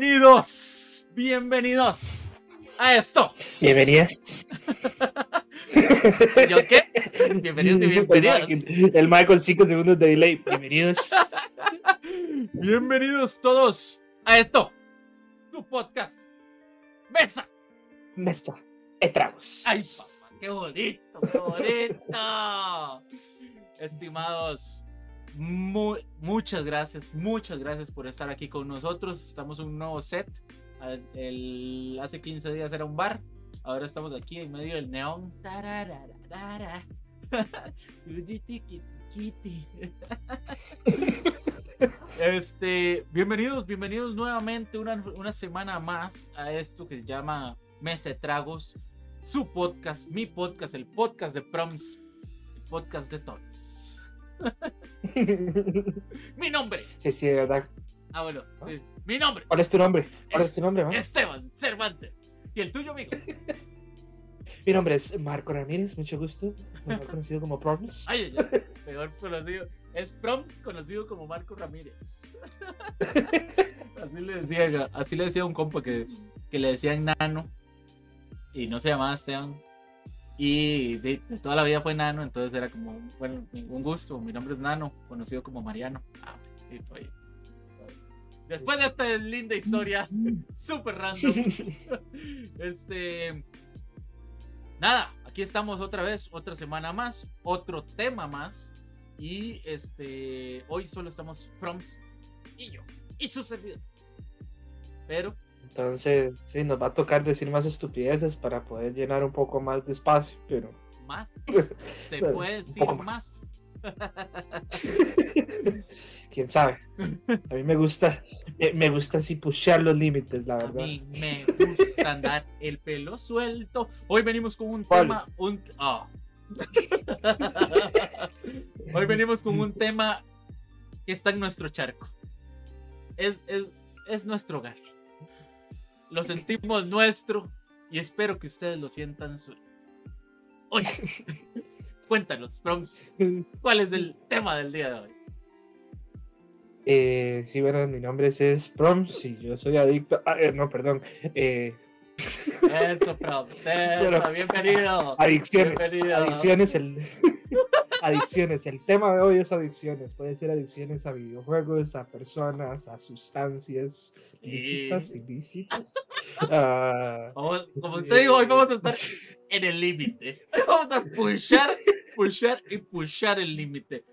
Bienvenidos, bienvenidos a esto. Bienvenidas. ¿Yo qué? Bienvenidos y bienvenidos. El, el Mike con 5 segundos de delay. Bienvenidos. Bienvenidos todos a esto. Tu podcast. Mesa. Mesa. Etragos. Ay, papá, qué bonito, qué bonito. Estimados, mu- muchas gracias, muchas gracias por estar aquí con nosotros. Estamos en un nuevo set. El- hace 15 días era un bar. Ahora estamos aquí en medio del neón. Este, bienvenidos, bienvenidos nuevamente una, una semana más a esto que se llama Mesa de Tragos, su podcast, mi podcast, el podcast de Proms, el podcast de todos. Mi nombre, Sí, sí, de verdad. ah bueno, sí, mi nombre, ¿Cuál es tu nombre? ¿Cuál es tu nombre, man? Esteban Cervantes. ¿Y el tuyo, amigo? Mi nombre es Marco Ramírez, mucho gusto. Mejor conocido como Proms. Ay, ay, mejor conocido. Es Proms, conocido como Marco Ramírez. Así le decía, así le decía a un compa que, que le decían nano. Y no se llamaba Esteban. Y de, de toda la vida fue nano, entonces era como, bueno, un gusto. Mi nombre es Nano, conocido como Mariano. Ah, estoy- Después de esta linda historia, súper random. Este. Nada, aquí estamos otra vez, otra semana más, otro tema más. Y este. Hoy solo estamos Proms y yo. Y su servidor. Pero, Entonces, sí, nos va a tocar decir más estupideces para poder llenar un poco más de espacio, pero. más. Se puede decir más. más. Quién sabe. A mí me gusta, me, gusta así pushear los límites, la A verdad. mí me gusta andar el pelo suelto. Hoy venimos con un ¿Cuál? tema. Un, ah. Hoy venimos con un tema que está en nuestro charco. Es, es, es nuestro hogar. Lo sentimos nuestro y espero que ustedes lo sientan suyo. Oye, cuéntanos, Proms, ¿cuál es el tema del día de hoy? Eh, sí, bueno, mi nombre es, es Proms y yo soy adicto. Ah, eh, no, perdón. Eh, Eso, Proms, eso, bienvenido. adicciones. Bienvenido. Adicciones, el. adicciones. El tema de hoy es adicciones. Puede ser adicciones a videojuegos, a personas, a sustancias lícitas, Y- ilícitas. Ah, Vamos- como usted dijo, hoy vamos a estar en el límite. Hoy vamos a pushar, pushar y pushar el límite.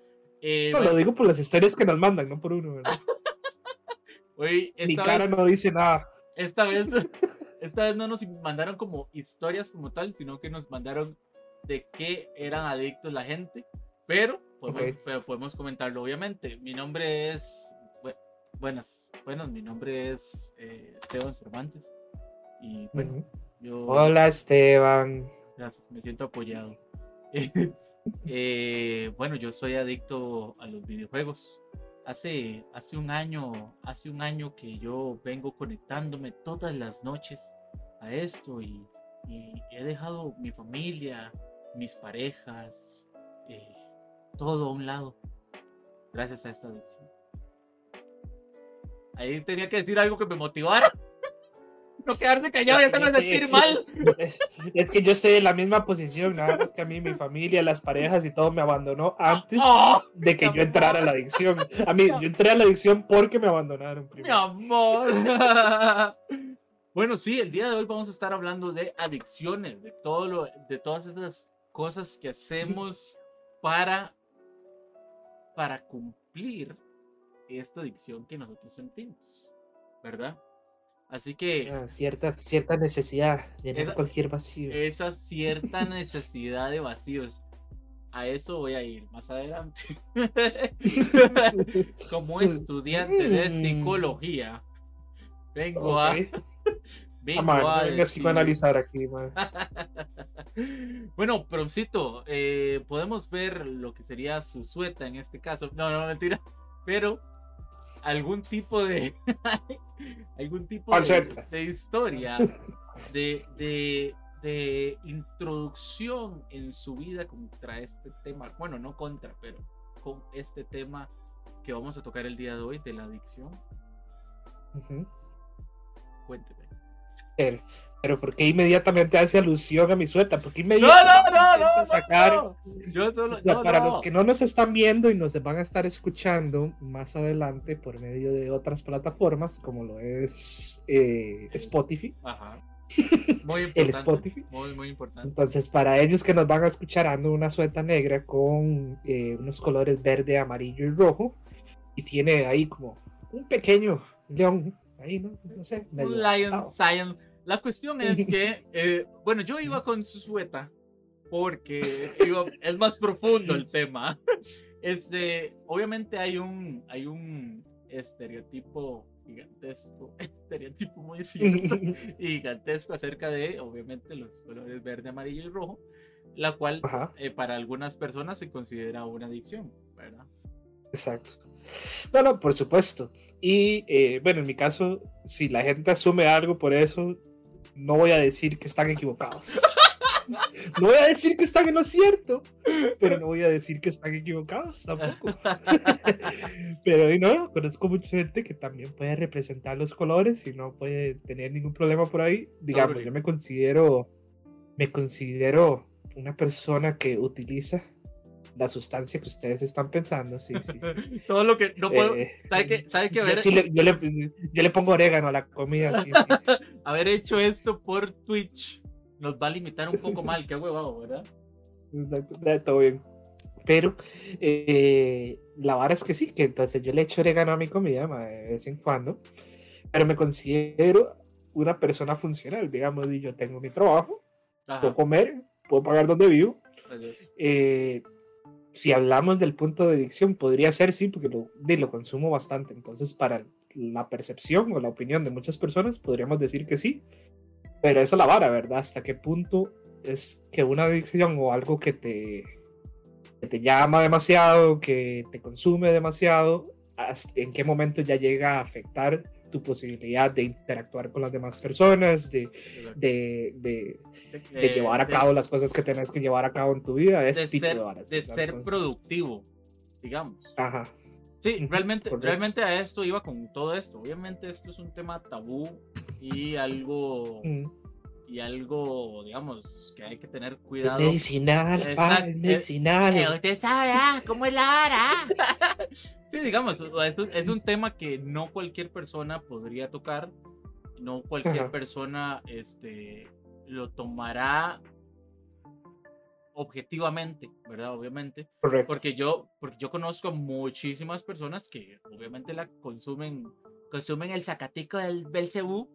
Eh, no, bueno, lo digo por las historias que nos mandan, no por uno. ¿verdad? hoy, Mi cara vez, no dice nada. esta, vez, esta vez no nos mandaron como historias como tal, sino que nos mandaron de qué eran adictos la gente. Pero podemos, pero podemos comentarlo, obviamente. Mi nombre es. bu- Buenas, buenas, mi nombre es eh, Esteban Cervantes. Y bueno, yo. Hola, Esteban. Gracias, me siento apoyado. Eh, bueno, yo soy adicto a los videojuegos. Hace, hace un año, hace un año que yo vengo conectándome todas las noches a esto y, y he dejado mi familia, mis parejas, eh, todo a un lado, gracias a esta adicción. Ahí tenía que decir algo que me motivara. No quedarse callado y hacerme Es que- sentir mal. Es, es que yo estoy en la misma posición, nada más que a mí, mi familia, las parejas y todo me abandonó antes ¡Oh! de que yo entrara a la adicción. A mí, yo entré a la adicción porque me abandonaron Mi primero. amor. bueno, sí, el día de hoy vamos a estar hablando de adicciones, de todo lo, de todas esas cosas que hacemos para, para cumplir esta adicción que nosotros sentimos, ¿verdad? Así que Ah, Cierta, cierta necesidad, llenar Esa- cualquier vacío. esa cierta necesidad de vacíos, a eso voy a ir más adelante. Como estudiante de psicología, vengo a Ok. Vengo Ah, man, a a decir- psicoanalizar aquí, man. Bueno, Promcito, eh, podemos ver lo que sería su sueta en este caso. No, no, mentira. Pero algún tipo de. algún tipo ¿Cuál de, de historia, de, de, de introducción en su vida contra este tema. Bueno, no contra, pero con este tema que vamos a tocar el día de hoy de la adicción? Cuénteme. Pero ¿por qué inmediatamente hace alusión a mi sueta? ¿Por qué No, inmediatamente no, no, no, sacar no. Yo solo, O sea, no, para los que no nos están viendo y nos van a estar escuchando más adelante por medio de otras plataformas, como lo es eh, Spotify. Ajá. Muy importante. El Spotify. Muy, muy importante. Entonces, para ellos que nos van a escuchar, ando una sueta negra con eh, unos colores verde, amarillo y rojo. Y tiene ahí como un pequeño león. Ahí, ¿no? No sé. Un Lion. La cuestión es que, eh, bueno, yo iba con su sueta porque es más profundo el tema. Este, obviamente hay un, hay un estereotipo gigantesco, estereotipo muy cierto y gigantesco acerca de, obviamente, los colores verde, amarillo y rojo, la cual eh, para algunas personas se considera una adicción, ¿verdad? exacto. No, no, por supuesto. Y eh, bueno, en mi caso, si la gente asume algo por eso, no voy a decir que están equivocados. No voy a decir que están en lo cierto, pero no voy a decir que están equivocados tampoco. Pero no, conozco mucha gente que también puede representar los colores y no puede tener ningún problema por ahí. Digamos, yo me considero, me considero una persona que utiliza la sustancia que ustedes están pensando. Sí, sí. Todo lo que no puedo, Eh, ¿sabe qué? ¿Sabe qué? yo, sí le, yo, le, yo le pongo orégano a la comida. sí, haber hecho esto por Twitch nos va a limitar un poco mal, qué huevado, ¿verdad? Exacto, todo bien. Pero eh, la vara es que sí, que entonces yo le echo orégano a mi comida ma, de vez en cuando, pero me considero una persona funcional, digamos, y yo tengo mi trabajo, Ajá. puedo comer, puedo pagar donde vivo. Eh, si hablamos del punto de adicción, podría ser sí, porque lo, lo consumo bastante. Entonces, para la percepción o la opinión de muchas personas, podríamos decir que sí. Pero esa es la vara, ¿verdad? ¿Hasta qué punto es que una adicción o algo que te, que te llama demasiado, que te consume demasiado, en qué momento ya llega a afectar tu posibilidad de interactuar con las demás personas, de, de, de, de llevar a cabo las cosas que tenés que llevar a cabo en tu vida, ese de tipo ser, de varas. de ser Entonces, productivo, digamos. Ajá. Sí, realmente, correcto. realmente a esto iba con todo esto. Obviamente esto es un tema tabú y algo, Mm. Y algo, digamos, que hay que tener Es cuidado. medicinal, pa, Exacto, es eh, medicinal. Eh, usted sabe, ah, ¿cómo es la hora? sí, digamos, es un- es un tema que no cualquier persona podría tocar, no cualquier Ajá. persona este, lo tomará objetivamente, ¿verdad? Obviamente, Correcto. porque yo, porque yo conozco muchísimas personas que obviamente la consumen, consumen el zacatico del Belcebú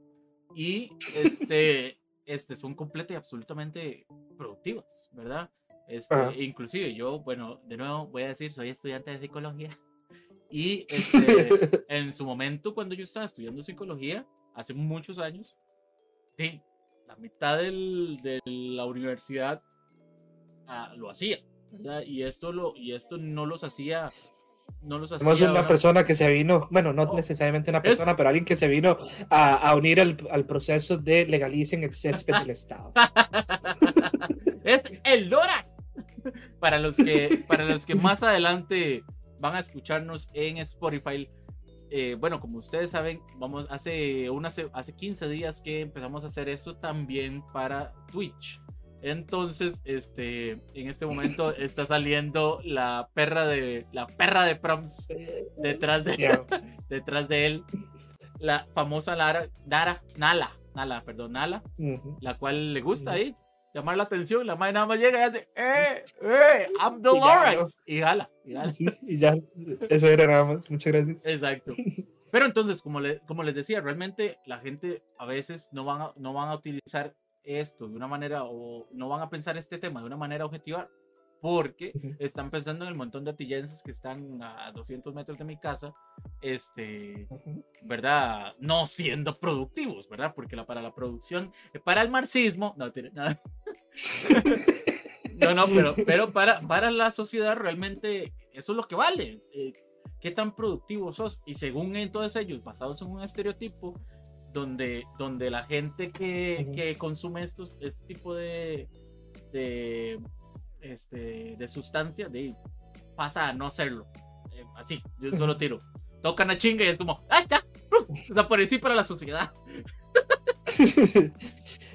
y este, este, son completa y absolutamente productivas, ¿verdad? Este, Ajá. inclusive yo, bueno, de nuevo voy a decir, soy estudiante de psicología y este, en su momento cuando yo estaba estudiando psicología, hace muchos años, sí, la mitad del- de la universidad ah, lo hacía, ¿verdad? Y esto, lo, y esto no los hacía, no los hacía... Somos una una- persona que se vino, bueno, no No. necesariamente una Es- persona, pero alguien que se vino a, a unir al, al proceso de legalicen el césped del Estado. es el Dora. Para los que, para los que más adelante van a escucharnos en Spotify, eh, bueno, como ustedes saben, vamos hace unas hace 15 días que empezamos a hacer esto también para Twitch. Entonces, este, en este momento está saliendo la perra de la perra de Proms detrás de, detrás de él, la famosa Lara, Nara, Nala, Nala, perdón, Nala, Ujú. la cual le gusta ahí llamar la atención. La madre nada más llega y hace, ¡eh! ¡eh! ¡I'm Y ya, Dolores! Y jala, y jala. Sí, y ya, eso era nada más. Muchas gracias. Exacto. Pero entonces, como, le- como les decía, realmente la gente a veces no van a, no van a utilizar esto de una manera o no van a pensar este tema de una manera objetiva porque están pensando en el montón de atillenses que están a 200 metros de mi casa, este. ¿verdad? No siendo productivos, ¿verdad? Porque la, para la producción, eh, para el marxismo, no, tiene nada. No, no, pero, pero para, para la sociedad realmente eso es lo que vale. eh, ¿Qué tan productivo sos? Y según entonces ellos, basados en un estereotipo, donde, donde la gente que, que consume estos, este tipo de, de, este, de sustancia de, pasa a no hacerlo. eh, así, yo solo tiro. Tocan a chinga y es como, ¡ay, ya! Desaparecí para la sociedad.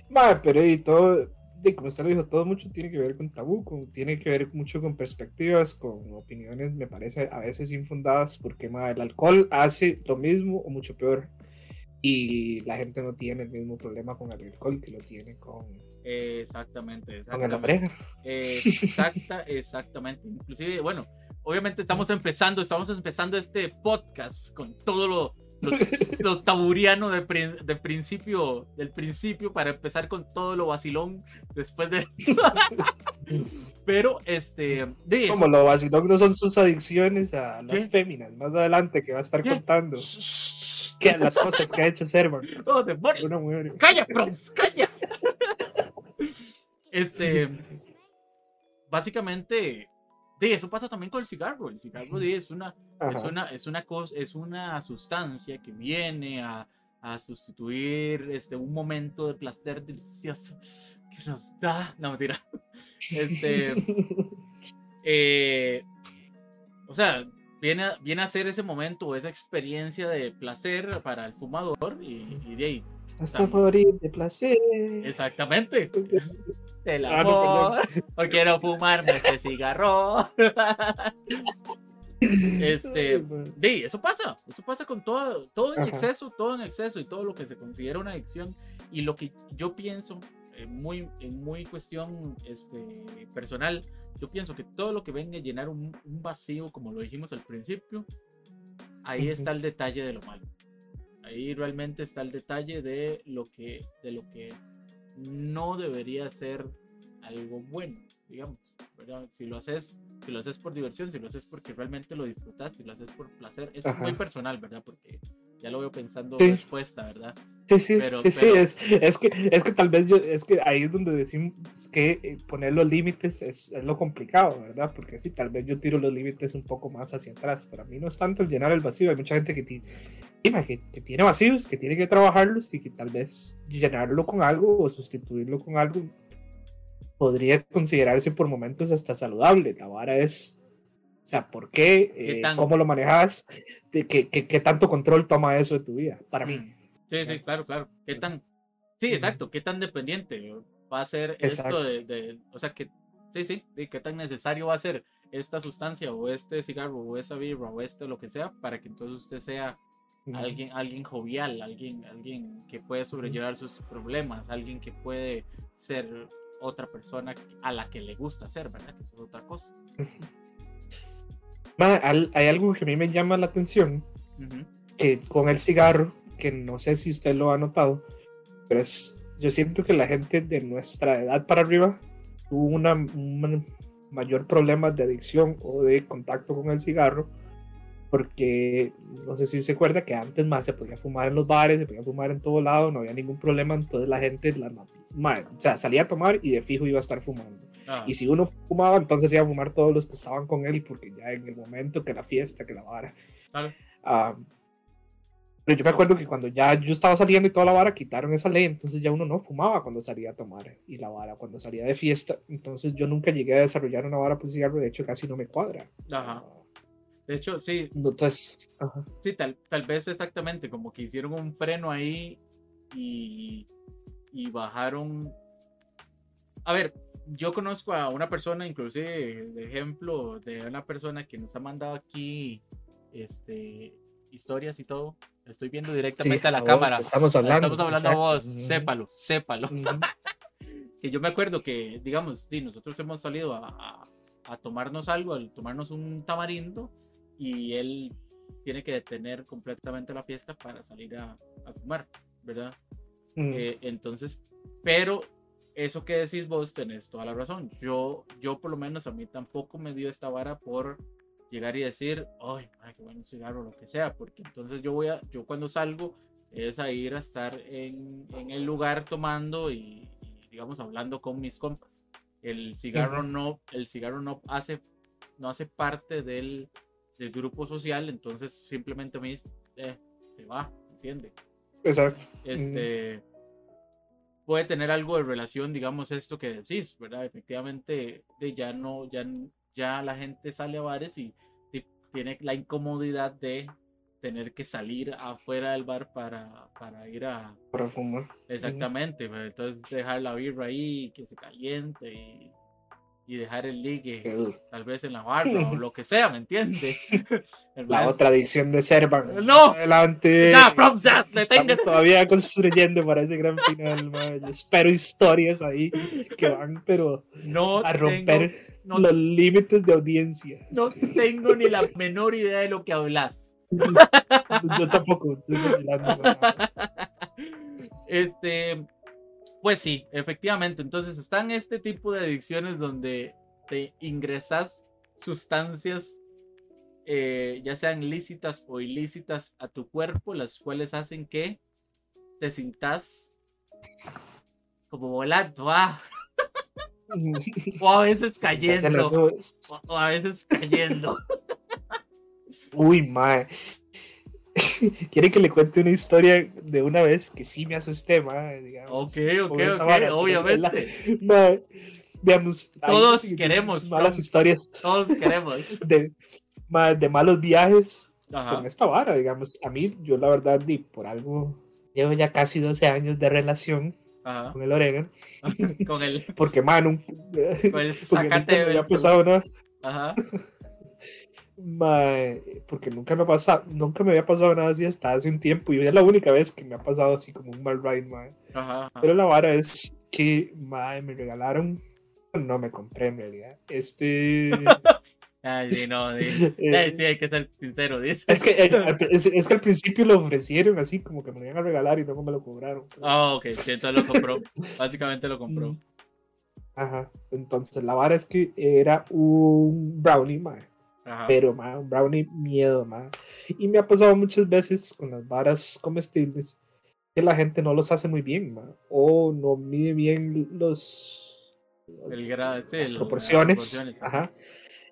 Madre, pero y todo, de, como usted lo dijo, todo mucho tiene que ver con tabú, con, tiene que ver mucho con perspectivas, con opiniones, me parece a veces infundadas, porque madre, el alcohol hace lo mismo o mucho peor. Y la gente no tiene el mismo problema con el alcohol que lo tiene con, exactamente, con exactamente. pareja. Exacta, exactamente. Inclusive, bueno, obviamente estamos empezando, estamos empezando este podcast con todo lo, lo, lo taburiano de, de principio, del principio para empezar con todo lo vacilón después de... Pero, este, de Como lo vacilón no son sus adicciones a las ¿Qué? féminas, más adelante que va a estar ¿Qué? contando que las cosas que ha hecho Servan. ¡Oh, demonios! Mujer. ¡Calla, Proms! ¡Calla! Este, básicamente, de eso pasa también con el cigarro. El cigarro de, es una, es una, es una cosa, es una sustancia que viene a, a sustituir este, un momento de placer delicioso que nos da. No, mentira. Este, eh, o sea, viene a, viene a ser ese momento, esa experiencia de placer para el fumador y, y de ahí. Hasta morir de placer. Exactamente. El Ah, no, amor. Hoy quiero fumarme este cigarro. Este, Sí, eso pasa, eso pasa con todo, todo en Ajá. exceso, todo en exceso y todo lo que se considera una adicción. Y lo que yo pienso, muy, en muy cuestión este, personal, yo pienso que todo lo que venga a llenar un, un vacío, como lo dijimos al principio, ahí está el detalle de lo malo. Ahí realmente está el detalle de lo que, de lo que no debería ser algo bueno, digamos. ¿verdad? Si lo haces, si lo haces por diversión, si lo haces porque realmente lo disfrutas, si lo haces por placer, es muy personal, ¿verdad? Porque ya lo veo pensando Sí. respuesta, ¿verdad? Sí, sí, Pero- sí, sí, pero- es, es, que, es que tal vez yo, es que ahí es donde decimos que eh, poner los límites es, es lo complicado, ¿verdad? Porque sí, tal vez yo tiro los límites un poco más hacia atrás. Para mí no es tanto el llenar el vacío, hay mucha gente que, ti- que, que tiene vacíos, que tiene que trabajarlos y que tal vez llenarlo con algo o sustituirlo con algo podría considerarse por momentos hasta saludable. La vara es, o sea, ¿por qué? ¿Qué Eh, ¿Cómo lo manejas? ¿Qué, qué, qué- qué tanto control toma eso de tu vida? Para mí. Sí, sí, claro, claro. ¿Qué tan, sí, exacto, qué tan dependiente va a ser Exacto. esto de, de- o sea, que, sí, sí, de qué tan necesario va a ser esta sustancia o este cigarro o esa birra o este lo que sea para que entonces usted sea alguien, alguien jovial, alguien, alguien que puede sobrellevar sus problemas, alguien que puede ser otra persona a la que le gusta ser, ¿verdad? Que eso es otra cosa. Ma, hay algo que a mí me llama la atención que con el cigarro, que no sé si usted lo ha notado, pero es, yo siento que la gente de nuestra edad para arriba tuvo una, un mayor problema de adicción o de contacto con el cigarro, porque no sé si se acuerda que antes más se podía fumar en los bares, se podía fumar en todo lado, no había ningún problema, entonces la gente la, ma, o sea, salía a tomar y de fijo iba a estar fumando. Ah, Y si uno fumaba, entonces iba a fumar todos los que estaban con él, porque ya en el momento que la fiesta, que la vara. claro. ah, pero yo me acuerdo que cuando ya yo estaba saliendo y toda la vara, quitaron esa ley, entonces ya uno no fumaba cuando salía a tomar y la vara, cuando salía de fiesta. Entonces yo nunca llegué a desarrollar una vara por cigarro, de hecho casi no me cuadra. Ajá. De hecho, sí, Entonces, ajá. Sí, tal, tal vez exactamente, como que hicieron un freno ahí y, y bajaron. A ver, yo conozco a una persona, inclusive de ejemplo, de una persona que nos ha mandado aquí este, historias y todo. Estoy viendo directamente Sí, a la vos, cámara. Estamos hablando. Estamos hablando a exacto. vos, Ujú. sépalo, sépalo. Que yo me acuerdo que, digamos, sí, nosotros hemos salido a, a- a tomarnos algo, a tomarnos un tamarindo, y él tiene que detener completamente la fiesta para salir a, a fumar, ¿verdad? Mm. Eh, entonces, pero eso que decís vos tenés toda la razón. Yo, yo por lo menos a mí tampoco me dio esta vara por llegar y decir, ay, ay, qué bueno cigarro lo que sea, porque entonces yo voy a, yo cuando salgo es a ir a estar en, en el lugar tomando y, y, digamos hablando con mis compas. El cigarro no, el cigarro no hace, no hace parte del, del grupo social, entonces simplemente me dice, eh, se va, ¿entiende? Exacto. este puede tener algo de relación, digamos, esto que decís, ¿verdad? Efectivamente, de ya no, ya, ya la gente sale a bares y, tiene la incomodidad de tener que salir afuera del bar para, para ir a... Para fumar. Exactamente, pues, entonces dejar la birra ahí, que se caliente y, y dejar el ligue tal vez en la barra o lo que sea, ¿me entiendes? La otra edición de Servan. No. Adelante. Ya, props, ya. Estamos todavía construyendo para ese gran final. Yo espero historias ahí que van, pero No a tengo, romper no, los límites de audiencia. no tengo ni la menor idea de lo que hablas. Yo tampoco estoy vacilando. Este, pues sí, efectivamente. Entonces están este tipo de adicciones donde te ingresas sustancias, eh, ya sean lícitas o ilícitas, a tu cuerpo, las cuales hacen que te sintas como volando, ah, o a veces cayendo, o a veces cayendo. Uy, mae. ¿Quiere que le cuente una historia de una vez que sí me asusté, mae? Digamos, Ok, ok, ok, vara, obviamente. la- ahí Todos sí, queremos, Malas bro. historias Todos queremos. de, mae, de malos viajes Ajá. con esta vara, digamos. A mí, yo la verdad, di, por algo, llevo ya casi 12 años de relación Ajá. con el Oregon. Con el, Porque, man, un, el porque nunca sacate me había pasado nada. Ajá. Mae, porque nunca me, ha pasado, nunca me había pasado nada así hasta hace un tiempo. Y es la única vez que me ha pasado así como un mal ride, mae. Ajá. ajá. Pero la vara es que, mae, me regalaron. No me compré en realidad. Este. Ay, sí, no, sí. eh, Ay, sí, hay que ser sincero, dice. es, que, eh, es, es que al principio lo ofrecieron así, como que me lo iban a regalar y luego me lo cobraron. Ah, ok, sí, entonces lo compró. Básicamente lo compró. Mm. Ajá. Entonces la vara es que era un brownie, mae. Ajá. Pero, un brownie miedo, mae. Y me ha pasado muchas veces con las varas comestibles que la gente no los hace muy bien, mae. O no mide bien los. El gra- sí, las el- las proporciones. Ajá.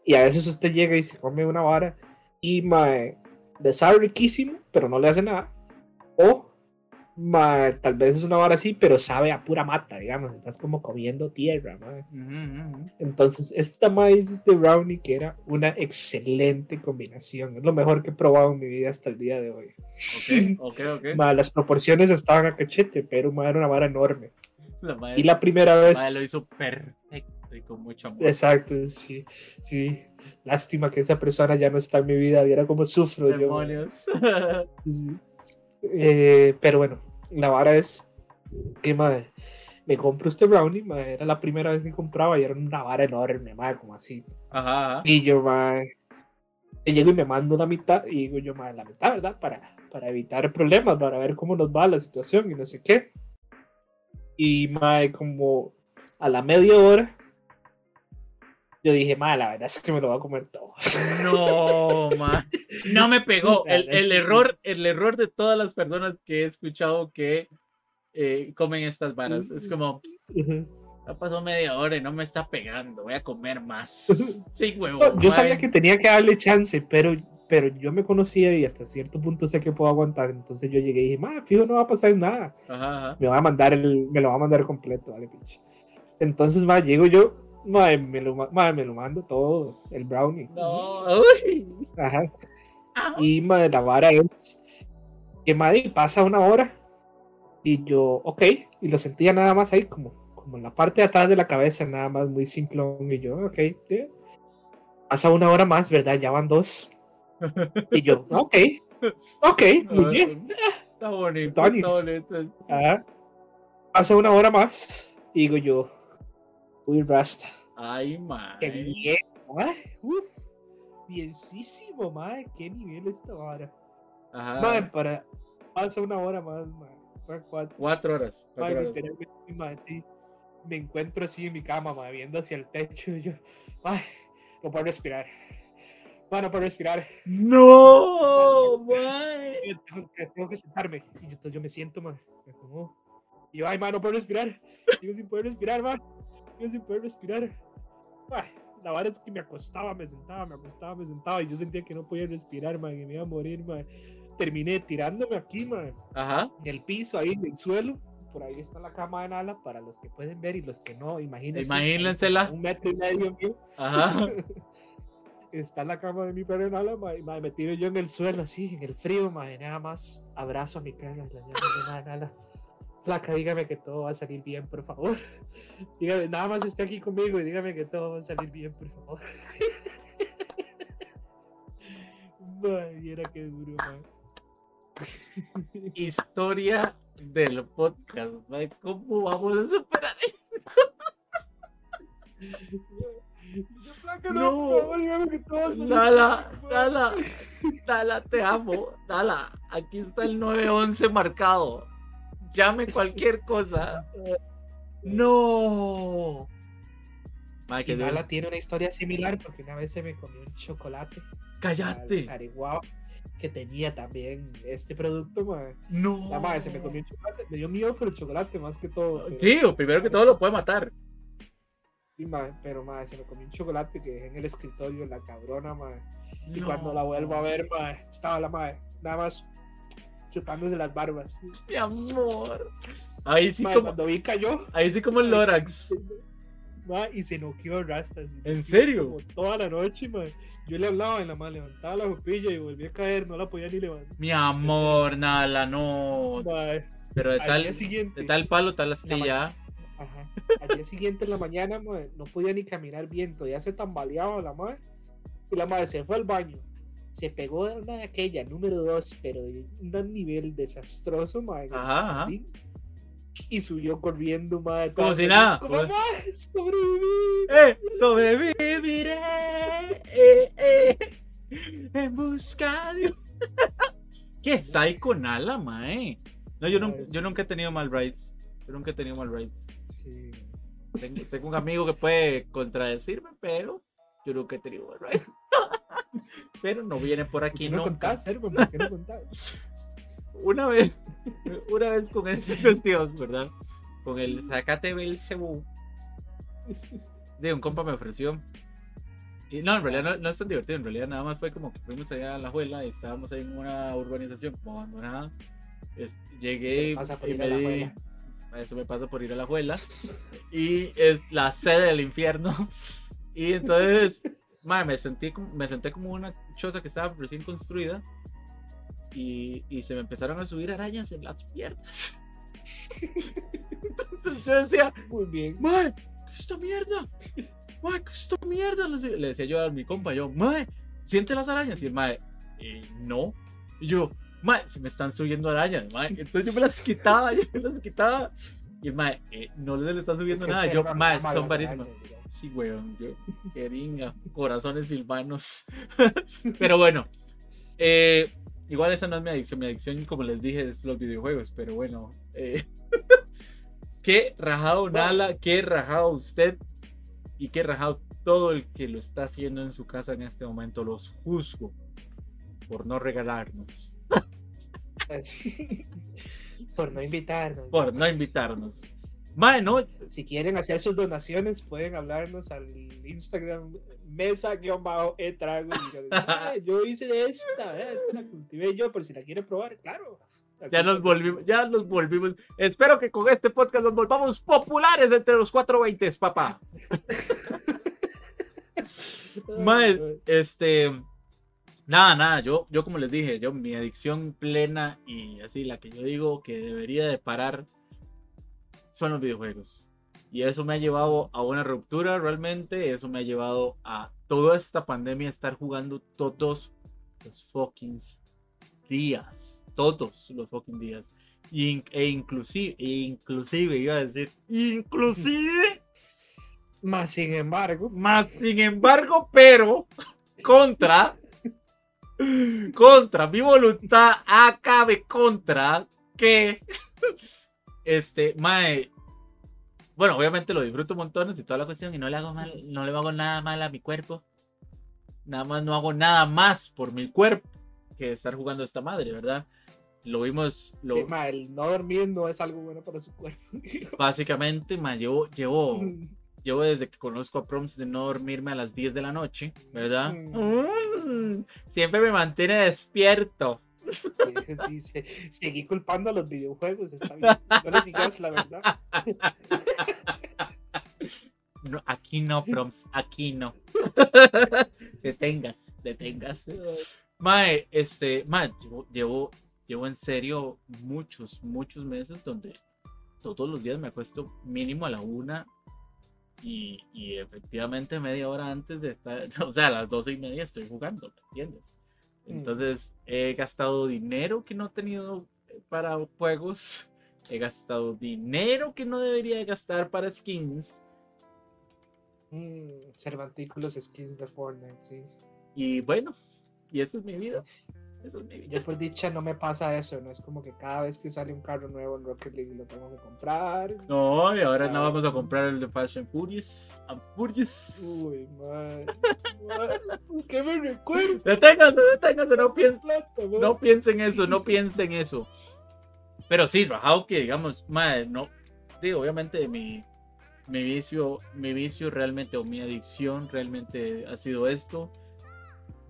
Y a veces usted llega y se come una vara y mae, le sabe riquísimo, pero no le hace nada. O mae, tal vez es una vara así, pero sabe a pura mata, digamos. Estás como comiendo tierra, ujú. Entonces, esta hizo este brownie que era una excelente combinación. Es lo mejor que he probado en mi vida hasta el día de hoy. Ok, ok, ok. Mae, las proporciones estaban a cachete, pero mae, era una vara enorme. La madre, Y la primera vez. lo hizo perfecto y con mucho amor. Exacto, sí, sí. Lástima que esa persona ya no está en mi vida, viera cómo sufro yo. Demonios. Sí. Eh, pero bueno, la vara es que madre, me compro este brownie, madre, era la primera vez que compraba y era una vara enorme, madre, como así. Ajá, ajá. Y yo, madre, y llego y me mando la mitad y digo yo, madre, la mitad, ¿verdad? Para, para evitar problemas, para ver cómo nos va la situación y no sé qué. Y, madre, como a la media hora, yo dije, madre, la verdad es que me lo voy a comer todo. No, man. No me pegó. El, el error, el error de todas las personas que he escuchado que eh, comen estas varas. Es como, ya pasó media hora y no me está pegando. Voy a comer más. Sí, huevo. No, yo sabía mae. que tenía que darle chance, pero, pero yo me conocía y hasta cierto punto sé que puedo aguantar. Entonces yo llegué y dije, ma, fijo, no va a pasar nada. Ajá, ajá. Me va a mandar el, me lo va a mandar completo, vale, pinche. Entonces, ma, llego yo, ma, me lo, ma- ma, me lo mando todo, el brownie. No, uy. Ajá. Ah, Y ma, la vara es que madre pasa una hora y yo, ok, y lo sentía nada más ahí como, como en la parte de atrás de la cabeza, nada más muy simplón. Y yo, ok, pasa una hora más, ¿verdad? Ya van dos. Y yo, ok, ok, muy bien. Está bonito. Tonis. Está bonito. Ajá. Pasa una hora más y digo yo, uy, Rasta, Ay, man. qué bien. Uf, bienísimo, madre, qué nivel esta vara. Ajá. Madre, para, pasa una hora más, madre. Para cuatro. Cuatro horas. cuatro Madre, horas. literalmente, madre, sí, me encuentro así en mi cama, madre, viendo hacia el techo y yo, ay, no puedo respirar. Madre, no puedo respirar. No. Yo tengo, que- tengo que sentarme. Y yo, entonces yo me siento, madre, me acomodo. Y yo, ay, madre, no puedo respirar. Digo, sin poder respirar, madre. Digo, sin poder respirar. Madre, la verdad es que me acostaba, me sentaba, me acostaba, me sentaba. Y yo sentía que no podía respirar, madre, que me iba a morir, madre. Terminé tirándome aquí, madre. Ajá. en el piso, ahí en el suelo. Por ahí está la cama de Nala para los que pueden ver y los que no, imagínense. Imagínensela. Un metro y medio mío. Ajá. está en la cama de mi perro Nala, mae, mae, me tiro yo en el suelo así, en el frío, mae, nada más abrazo a mi perro, la llamo de Nala. Flaca, dígame que todo va a salir bien, por favor. Dígame, nada más esté aquí conmigo y dígame que todo va a salir bien, por favor. Mae, viera qué duro, mae. Historia del podcast, mae. ¿Cómo vamos a superar esto? Yo, flaca, No. no, por favor, dígame que todo va a salir bien, favor. Nala, Nala, te amo. Nala, aquí está el 911 marcado. Llame cualquier cosa. No. De- Nala tiene una historia similar porque una vez se me comió un chocolate. Cállate. Que tenía también este producto, mae. No. La madre se me comió un chocolate, me dio miedo por el chocolate más que todo. pero- Sí, o primero que todo lo puede matar. Sí, mae, pero madre, se me comió un chocolate que dejé en el escritorio, la cabrona, madre. Y cuando la vuelvo a ver, madre, estaba la madre, nada más chupándose las barbas. Mi amor. Ahí sí como, Cuando vi cayó, ahí sí como el Lorax. y se noqueó rastas. ¿En serio? Como toda la noche, madre. Yo le hablaba y la madre levantaba la jupilla y volví a caer, no la podía ni levantar. Mi amor, Nala, no. Pero de al tal, siguiente. de tal palo, tal astilla. Ajá. Al día siguiente en la mañana, mae, no podía ni caminar bien, todavía se tambaleaba la madre. Y la madre se fue al baño. Se pegó de una de aquella, número dos, pero de un nivel desastroso, el Ajá, ajá. Y subió corriendo, madre. Como si nada, Como, "Mae, sobreviví". ¡Eh! Sobreviviré. Eh, eh, en busca de. ¿Qué psycho Nala, mae? No, yo, nunca, yo nunca he tenido mal rights. Yo nunca he tenido mal rights. Sí. Tengo, tengo un amigo que puede contradecirme, pero yo nunca he tenido mal rights. pero no viene por ¿Por aquí no nunca. contás, Servo? ¿Por qué no contás? Una vez, una vez con esta cuestión, ¿verdad? Con el Zacate Belcebú, de un compa me ofreció. Y no, en realidad no, no es tan divertido, en realidad nada más fue como que fuimos allá a la abuela y estábamos ahí en una urbanización como abandonada. Es- llegué y me di. Eso me pasa por ir a la abuela. Y es la sede del infierno. Y entonces, madre, me, sentí, como- me senté como una choza que estaba recién construida. Y, y se me empezaron a subir arañas en las piernas. Entonces yo decía, Muy bien. Mae, ¿qué es esta mierda? Mae, ¿qué es esta mierda? Le decía, yo a mi compa, yo, Mae, ¿siente las arañas? Y el Mae, "Eh, no. Y yo, Mae, se me están subiendo arañas, Mae. Entonces yo me las quitaba, yo me las quitaba. Y el Mae, "Eh, no le está subiendo Es que nada. Yo, Mae, las son digamos. Sí, weón, yo, queringa, corazones silvanos. pero bueno, eh, igual esa no es mi adicción. Mi adicción, como les dije, es los videojuegos. Pero bueno, eh, qué rajado Nala, qué rajado usted y qué rajado todo el que lo está haciendo en su casa en este momento. Los juzgo por no regalarnos, Por no invitarnos. por no invitarnos. Mae, no, Si quieren hacer sus donaciones, pueden hablarnos al Instagram mesa-etrago. y díganle, "Ah, Yo hice esta, eh, esta la cultivé yo, por si la quieren probar, claro. Ya nos volvimos, ya nos volvimos. Espero que con este podcast nos volvamos populares entre los 420, papá. Mae, este. Nada, nada, yo, yo como les dije, yo mi adicción plena y así, la que yo digo que debería de parar son los videojuegos. Y eso me ha llevado a una ruptura realmente, eso me ha llevado a toda esta pandemia estar jugando todos los fucking días. Todos los fucking días. Y, e inclusive, e inclusive, iba a decir, inclusive, Más sin embargo, más sin embargo, pero contra, contra mi voluntad, acabe contra que, este, mae, bueno, obviamente lo disfruto montones y toda la cuestión y no le hago mal, no le hago nada mal a mi cuerpo. Nada más no hago nada más por mi cuerpo que estar jugando esta madre, ¿verdad? Lo vimos, lo, ma, el no dormir no es algo bueno para su cuerpo. básicamente, mae, llevo, llevo, llevo desde que conozco a Proms de no dormirme a las 10 de la noche, ¿verdad? Mm, siempre me mantiene despierto. Sí, sí, se- seguí culpando a los videojuegos, está bien. No le digas la verdad. No, aquí no, Proms, aquí no. detengas, detengas. Mae, este, mae, llevo, llevo, llevo en serio muchos, muchos meses donde todos los días me acuesto mínimo a la una y, y efectivamente media hora antes de estar, o sea, a las doce y media estoy jugando, ¿me entiendes? Entonces he gastado dinero que no he tenido eh, para juegos, he gastado dinero que no debería de gastar para skins. Mm, Cervantículos skins de Fortnite, sí. Y bueno, y eso es mi vida. Eso es mi vida. Yo por dicha no me pasa eso, no es como que cada vez que sale un carro nuevo en Rocket League lo tengo que comprar. No, y ahora no vamos a comprar el de Fast and Furious. And Furious. Uy, man. man, ¿por ¿Qué me recuerda? Deténgase, deténgase, no piensen, no piensen eso, no piensen eso. Pero sí, rajado que digamos, madre, no, digo, obviamente mi, mi vicio, mi vicio realmente, o mi adicción realmente ha sido esto.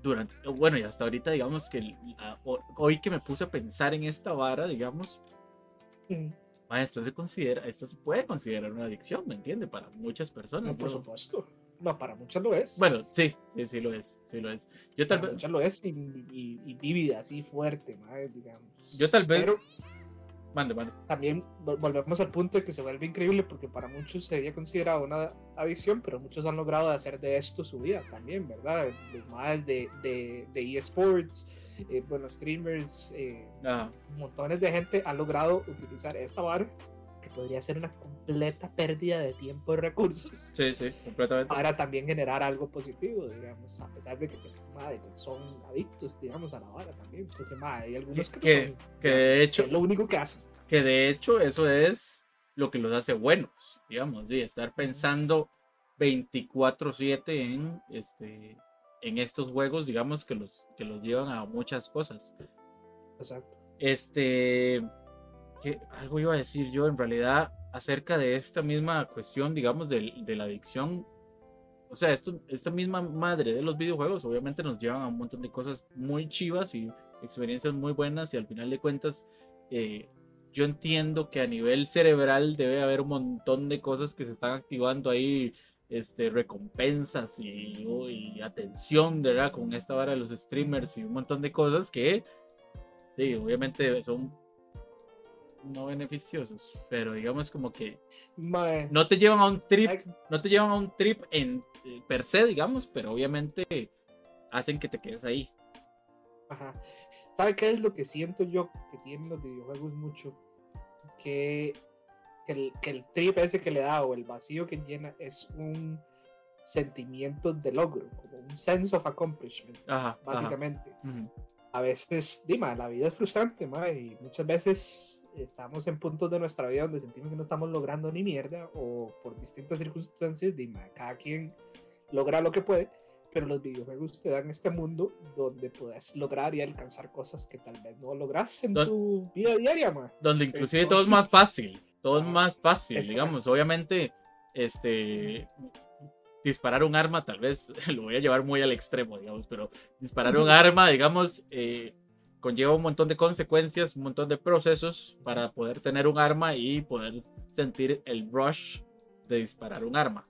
Durante, bueno, y hasta ahorita, digamos que hoy que me puse a pensar en esta vara, digamos, ma, esto se considera, esto se puede considerar una adicción, ¿me entiende? Para muchas personas. No, por yo- supuesto. No, para muchas lo es. bueno, sí, sí, sí lo es, sí lo es. Yo tal para vez, muchas lo es y, y, y vívida, así fuerte, madre, digamos. yo tal vez, Pero mande, mande. también vol- volvemos al punto de que se vuelve increíble porque para muchos sería considerado una adicción, pero muchos han logrado hacer de esto su vida también, ¿verdad? Los más de, de, de eSports, eh, bueno, streamers, eh, montones de gente han logrado utilizar esta que podría ser una completa pérdida de tiempo y recursos Sí, sí, completamente. para también generar algo positivo, digamos, a pesar de que madre, son adictos, digamos, a la vara también, porque madre, hay algunos que, son, que de hecho, que es lo único que hacen. que de hecho eso es lo que los hace buenos, digamos, de estar pensando 24/7 en este en estos juegos, digamos que los que los llevan a muchas cosas. Exacto. Este algo iba a decir yo en realidad acerca de esta misma cuestión, digamos, del- de, la adicción. O sea, esto, esta misma madre de los videojuegos obviamente nos llevan a un montón de cosas muy chivas y experiencias muy buenas y al final de cuentas eh, yo entiendo que a nivel cerebral debe haber un montón de cosas que se están activando ahí, este, recompensas y, y atención, ¿verdad? Con esta vara de los streamers y un montón de cosas que, sí, obviamente son no beneficiosos, pero digamos como que Mae, no te llevan a un trip, no te llevan a un trip en eh, per se, digamos, pero obviamente hacen que te quedes ahí. ajá. ¿Sabe qué es lo que siento yo que tienen los videojuegos mucho? Que, que, el, que el trip ese que le da o el vacío que llena es un sentimiento de logro, como un sense of accomplishment, Ajá, ajá. básicamente. A veces, Dima, la vida es frustrante, ma, y muchas veces estamos en puntos de nuestra vida donde sentimos que no estamos logrando ni mierda, o por distintas circunstancias, Dima, cada quien logra lo que puede, pero los videojuegos te dan este mundo donde puedes lograr y alcanzar cosas que tal vez no logras en Don- tu vida diaria, ma. donde inclusive todo es más Entonces- fácil, todo es Ajá, más fácil, exacto. digamos, obviamente, este, disparar un arma, tal vez lo voy a llevar muy al extremo, digamos, pero disparar un arma, digamos, eh, conlleva un montón de consecuencias, un montón de procesos para poder tener un arma y poder sentir el rush de disparar un arma.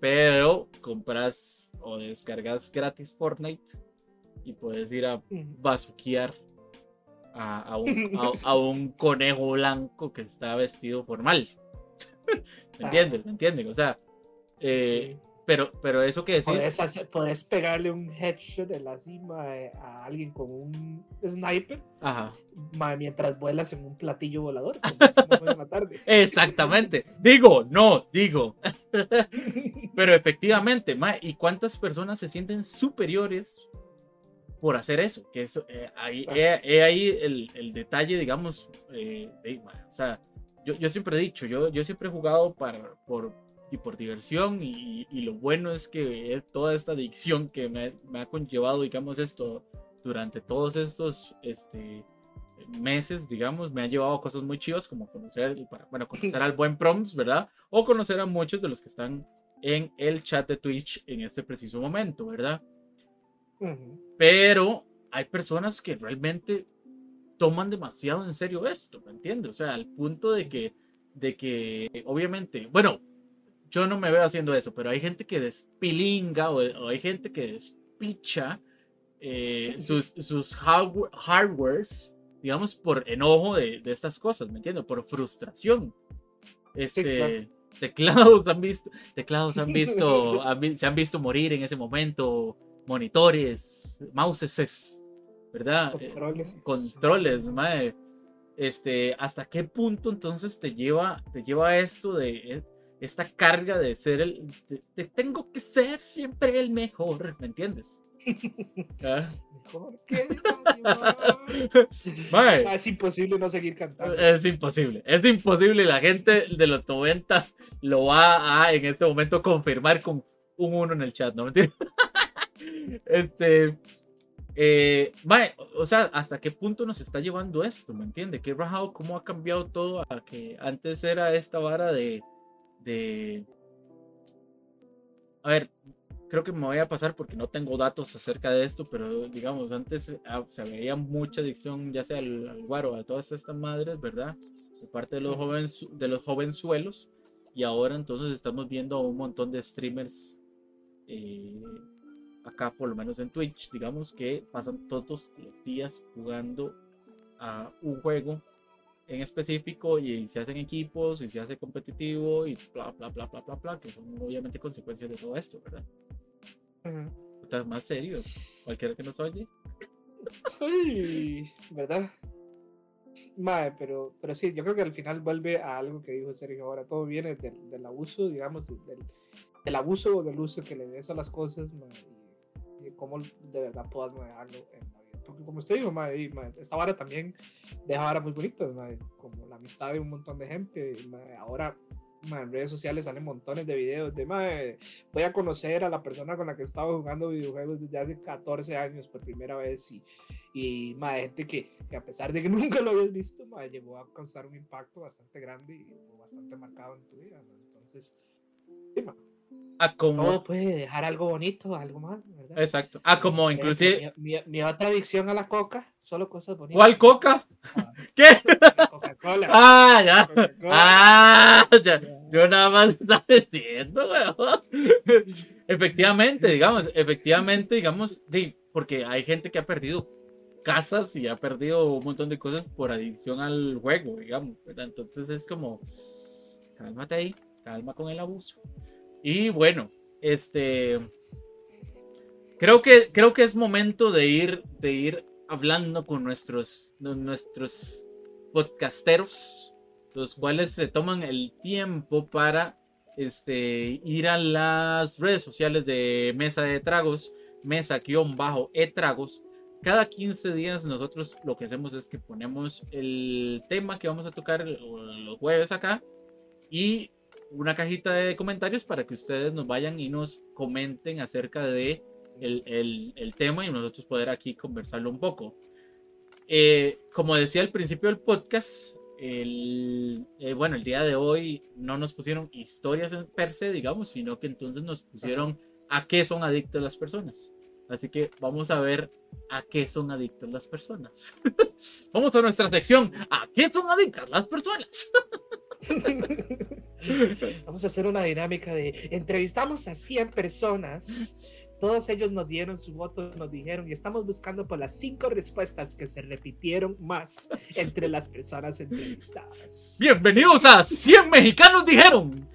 Pero compras o descargas gratis Fortnite y puedes ir a bazuquear a, a un, a- a un conejo blanco que está vestido formal. ¿Me entiendes? ¿Me entienden? O sea, eh, pero, pero eso que decís, Podés, hacer- podés pegarle un headshot de la cima a alguien con un sniper ajá, mientras vuelas en un platillo volador. en exactamente. Digo, no, digo. Pero efectivamente, ma, ¿y cuántas personas se sienten superiores por hacer eso? Que eso, eh, ahí, eh, eh, ahí el, el detalle, digamos, eh, de, ma, o sea, yo, yo siempre he dicho, yo, yo siempre he jugado para, por, y por diversión y, y lo bueno es que toda esta adicción que me, me ha conllevado, digamos, esto durante todos estos este, meses, digamos, me ha llevado a cosas muy chivas como conocer, bueno, conocer al buen Proms, ¿verdad? O conocer a muchos de los que están en el chat de Twitch en este preciso momento, ¿verdad? Pero hay personas que realmente toman demasiado en serio esto, ¿me entiendes? O sea, al punto de que, de que, obviamente, bueno, yo no me veo haciendo eso, pero hay gente que despilinga o, o hay gente que des- picha eh, sus, sus hardware, hardwares, digamos, por enojo de, de, estas cosas, ¿me entiendes? Por frustración. Este, teclados han visto, teclados han visto, se han visto morir en ese momento, monitores, mouses, ¿verdad? Controles. controles, madre. Este, ¿hasta qué punto entonces te lleva, te lleva esto de eh, esta carga de ser el, de, tengo que ser siempre el mejor, ¿me entiendes? ¿Ah? Mejor que Es imposible no seguir cantando. Es imposible, es imposible. La gente de los 90 lo va a en este momento confirmar con un uno en el chat, ¿no? ¿Me entiendes? Este, eh, o sea, ¿hasta qué punto nos está llevando esto? ¿Me entiende? ¿Qué rajado? ¿Cómo ha cambiado todo a que antes era esta vara de, de... A ver, creo que me voy a pasar porque no tengo datos acerca de esto, pero digamos, antes ah, se veía mucha adicción, ya sea al, al guaro, a todas estas madres, ¿verdad? De parte de los, jóvenes, de los jovenzuelos. Y ahora entonces estamos viendo a un montón de streamers eh, acá por lo menos en Twitch, digamos que pasan todos los días jugando a un juego en específico y se hacen equipos y se hace competitivo y bla bla bla bla bla bla que son obviamente consecuencias de todo esto, ¿verdad? Estás más serio, cualquiera que nos oye. Ay, ¿verdad? Mae, pero, pero sí, yo creo que al final vuelve a algo que dijo Sergio ahora, todo viene del, del abuso, digamos, del, del abuso o del uso que le des a las cosas, mae, cómo de verdad puedas manejarlo en la. Porque como usted dijo, madre, esta vara también deja vara muy bonitas, como la amistad de un montón de gente. ahora en redes sociales salen montones de videos de madre, voy a conocer a la persona con la que estaba jugando videojuegos desde hace 14 años por primera vez y, y madre, gente que, que, a pesar de que nunca lo habías visto, madre, llegó a causar un impacto bastante grande y bastante marcado en tu vida. Entonces, sí, a como... puede dejar algo bonito, algo mal, ¿verdad? Exacto. A como inclusive... Mi, otra adicción a la coca, solo cosas bonitas. ¿Cuál coca? ¿Qué? Coca-Cola. Ah, ya. Ah, ya. Yo nada más estaba diciendo, weón. Efectivamente, digamos, efectivamente, digamos, sí, porque hay gente que ha perdido casas y ha perdido un montón de cosas por adicción al juego, digamos, ¿verdad? Entonces es como, cálmate ahí, calma con el abuso. Y bueno, este. Creo que, creo que es momento de ir, de ir hablando con nuestros, nuestros podcasteros, los cuales se toman el tiempo para este, ir a las redes sociales de Mesa de Tragos, mesa-e-tragos. Cada 15 días nosotros lo que hacemos es que ponemos el tema que vamos a tocar los jueves acá y una cajita de comentarios para que ustedes nos vayan y nos comenten acerca de el, el, tema y nosotros poder aquí conversarlo un poco. Eh, como decía al principio del podcast, el, eh, bueno, el día de hoy no nos pusieron historias en per se, digamos, sino que entonces nos pusieron a qué son adictas las personas. Así que vamos a ver a qué son adictas las personas. vamos a nuestra sección, ¿a qué son adictas las personas? Vamos a hacer una dinámica de entrevistamos a 100 personas. Todos ellos nos dieron su voto, nos dijeron y estamos buscando por las cinco respuestas que se repitieron más entre las personas entrevistadas. Bienvenidos a 100 mexicanos dijeron.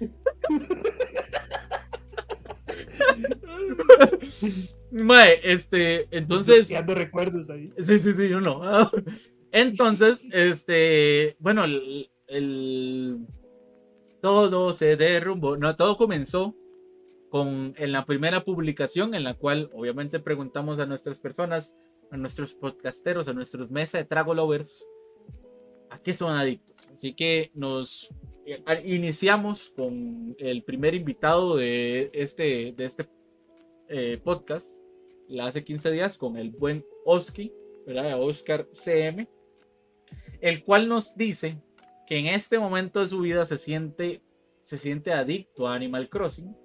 Mae, este, entonces. Dando recuerdos ahí. Sí, sí, sí, yo no. Entonces, este, bueno, el todo se derrumbó. No, todo comenzó con en la primera publicación en la cual obviamente preguntamos a nuestras personas, a nuestros podcasteros, a nuestros mesa de trago lovers, a qué son adictos. Así que nos eh, iniciamos con el primer invitado de este, de este eh, podcast, la hace 15 días, con el buen Oski, ¿verdad? Oscar CM, el cual nos dice que en este momento de su vida se siente, se siente adicto a Animal Crossing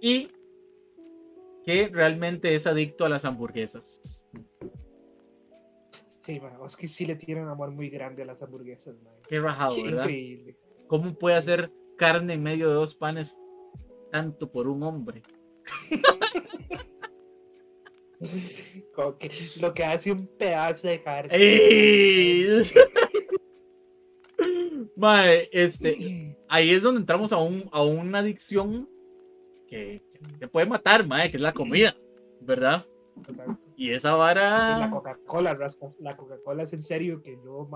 y que realmente es adicto a las hamburguesas. Sí, es que sí le tiene un amor muy grande a las hamburguesas. Qué rajado, ¿verdad? Increíble. ¿Cómo puede hacer carne en medio de dos panes tanto por un hombre? Como que lo que hace un pedazo de carne. ¡Ey! Mae, este, ahí es donde entramos a, un, a una adicción que, te puede matar, mae, que es la comida, ¿verdad? Exacto. Y esa Y la vara. Coca-Cola, Rasta. La Coca-Cola es en serio que yo,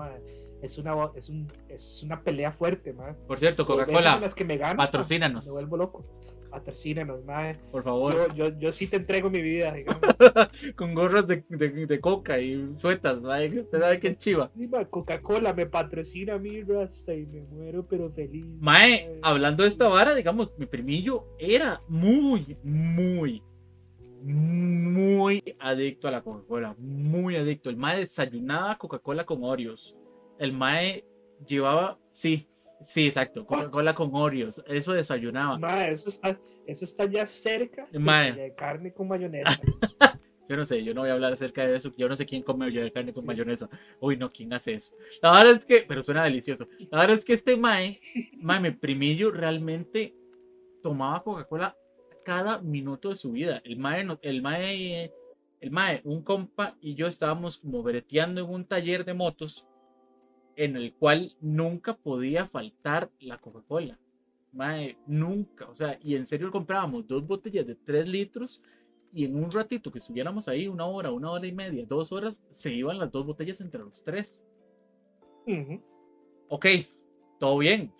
es una, es un, es una pelea fuerte, ma. Por cierto, Coca-Cola, las que me gano, ma, patrocínanos, Me vuelvo loco. Patrocínanos, ma. por favor. Yo, yo, yo sí te entrego mi vida, digamos. Con gorras de, de, de coca y suetas, mae, usted sabe que chiva. Coca-Cola me patrocina a mí, Rasta, y me muero, pero feliz. Mae, ma. hablando de esta vara, digamos, mi primillo era muy, muy, muy adicto a la Coca-Cola. Muy adicto. El Mae desayunaba Coca-Cola con Oreos. El Mae llevaba, sí, sí, exacto, Coca-Cola con Oreos. Eso desayunaba. Ma, eso está, eso está ya cerca de, de carne con mayonesa. Yo no sé, yo no voy a hablar acerca de eso. Yo no sé quién come yo carne con mayonesa. Uy, no, ¿quién hace eso? La verdad es que, pero suena delicioso. La verdad es que este Mae, Mae, mi primillo realmente tomaba Coca-Cola cada minuto de su vida. El Mae, no- el Mae, el Mae, un compa y yo estábamos como breteando en un taller de motos en el cual nunca podía faltar la Coca-Cola. Nunca. O sea, y en serio comprábamos dos botellas de 3 litros y en un ratito que estuviéramos ahí, una hora, una hora y media, dos horas, se iban las dos botellas entre los tres. Ujú. Ok, todo bien.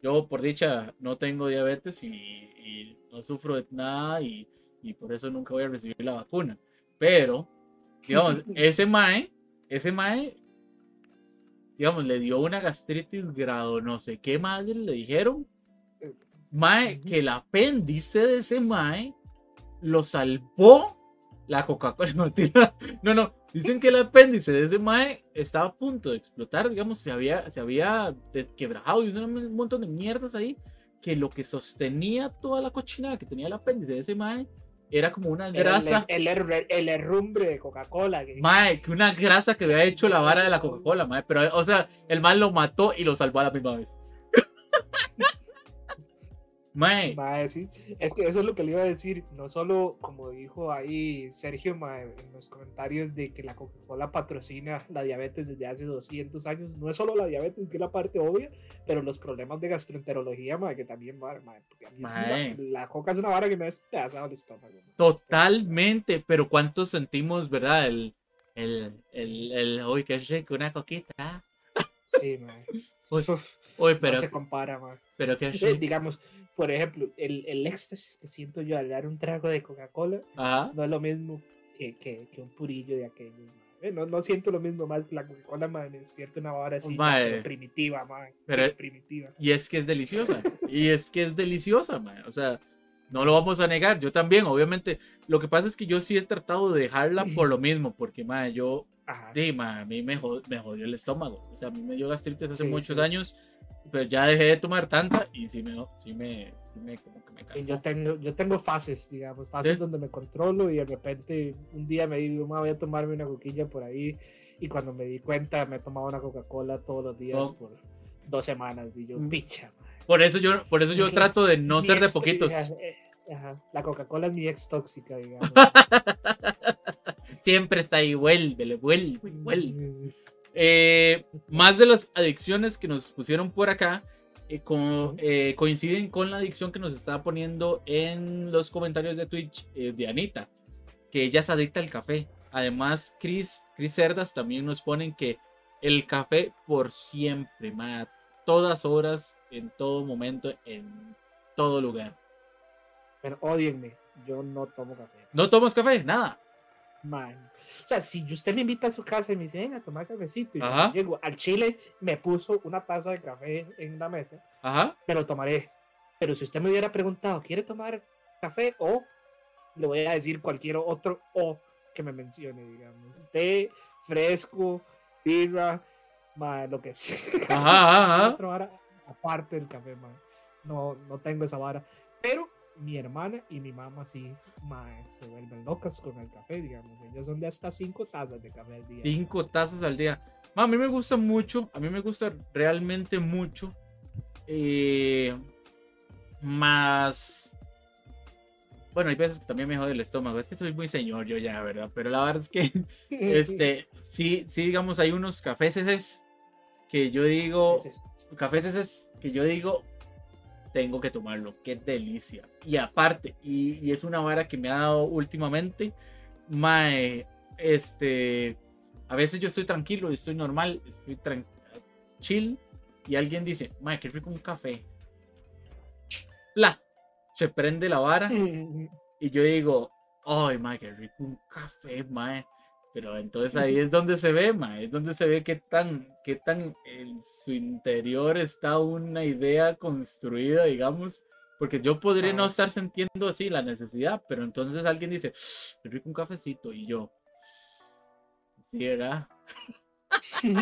Yo por dicha no tengo diabetes y, y no sufro de nada y, y por eso nunca voy a recibir la vacuna. Pero, digamos, ese mae, ese mae, digamos, le dio una gastritis grado no sé qué madre le dijeron. Mae, Ujú. que el apéndice de ese mae lo salvó la Coca-Cola. No, no, no. Dicen que el apéndice de ese mae estaba a punto de explotar, digamos, se había, se había desquebrajado y un montón de mierdas ahí, que lo que sostenía toda la cochinada que tenía el apéndice de ese mae era como una grasa, El, el, her- el herrumbre de Coca-Cola. que- mae, que una grasa que había hecho la vara de la Coca-Cola, mae, pero, o sea, el mae lo mató y lo salvó a la misma vez. Mae, Mae, sí. Es que eso es lo que le iba a decir. No solo, como dijo ahí Sergio mae, en los comentarios, de que la Coca-Cola patrocina la diabetes desde hace 200 años. No es solo la diabetes, que es la parte obvia, pero los problemas de gastroenterología, mae, que también, mae, porque a mí sí Mae. la, la coca es una vara que me ha despedazado el estómago. Totalmente, pero ¿cuántos sentimos, verdad? El, el, el, el, uy, qué rico, una coquita. Sí, mae. Uy, uy, pero, no se compara, mae. pero qué Eh, rico. digamos, por ejemplo, el, el éxtasis que siento yo al dar un trago de Coca-Cola no es lo mismo que, que, que un purillo de aquellos. Eh, No, no siento lo mismo más que la Coca-Cola, me despierta una hora así, pero primitiva, mae, Pero- primitiva. Y es que es deliciosa. Y es que es deliciosa, man. O sea, no lo vamos a negar. Yo también, obviamente. Lo que pasa es que yo sí he tratado de dejarla por lo mismo, porque, man, yo, sí, man, a mí me, jod- me jodió el estómago. O sea, a mí me dio gastritis hace Sí, muchos sí. años, pero ya dejé de tomar tanta y sí me, sí me, sí me, como que me Y yo tengo, yo tengo fases, digamos, fases Sí. donde me controlo y de repente un día me digo, "Ma, voy a tomarme una coquilla por ahí. Y cuando me di cuenta, me he tomado una Coca-Cola todos los días Oh. por dos semanas. Y yo, Mm. picha. Por eso yo, por eso yo trato de no ser de poquitos. eh, ajá, La Coca-Cola es mi ex tóxica, digamos. Siempre está ahí, vuelve, vuelve, vuelve. Eh, más de las adicciones que nos pusieron por acá eh, eh, coinciden con la adicción que nos está poniendo en los comentarios de Twitch de Anita, que ella es adicta al café. Además, Chris, Chris Cerdas también nos ponen que el café por siempre, ma, a todas horas, en todo momento, en todo lugar. Pero odienme, yo no tomo café. ¿No tomas café? Nada. Man. O sea, si usted me invita a su casa y me dice, venga a tomar cafecito, y yo llego al Chile, me puso una taza de café en la mesa, Ajá. me lo tomaré. Pero si usted me hubiera preguntado, ¿quiere tomar café? O le voy a decir cualquier otro o que me mencione, digamos. Té, fresco, birra, ma, lo que sea. Ajá, ajá, aparte del café, ma. No, no tengo esa vara. Pero mi hermana y mi mamá sí, se vuelven locas con el café, digamos. Ellos son de hasta cinco tazas de café al día. Cinco tazas al día. Ma, a mí me gusta mucho, a mí me gusta realmente mucho. eh, más bueno, hay veces que también me jode el estómago. Es que soy muy señor yo ya, ¿verdad? Pero la verdad es que, este, sí, sí, digamos, hay unos cafés que yo digo, cafés que yo digo, tengo que tomarlo. Qué delicia. Y aparte, y, es una vara que me ha dado últimamente, mae, este, a veces yo estoy tranquilo, estoy normal, estoy chill, y alguien dice, mae, qué rico un café. La, se prende la vara, y yo digo, ay, mae, qué rico un café, mae. Pero entonces ahí es donde se ve, ma, es donde se ve qué tan, qué tan en su interior está una idea construida, digamos. Porque yo podría no estar sintiendo así la necesidad, pero entonces alguien dice, qué rico un cafecito, y yo, sí, ¿verdad? sí,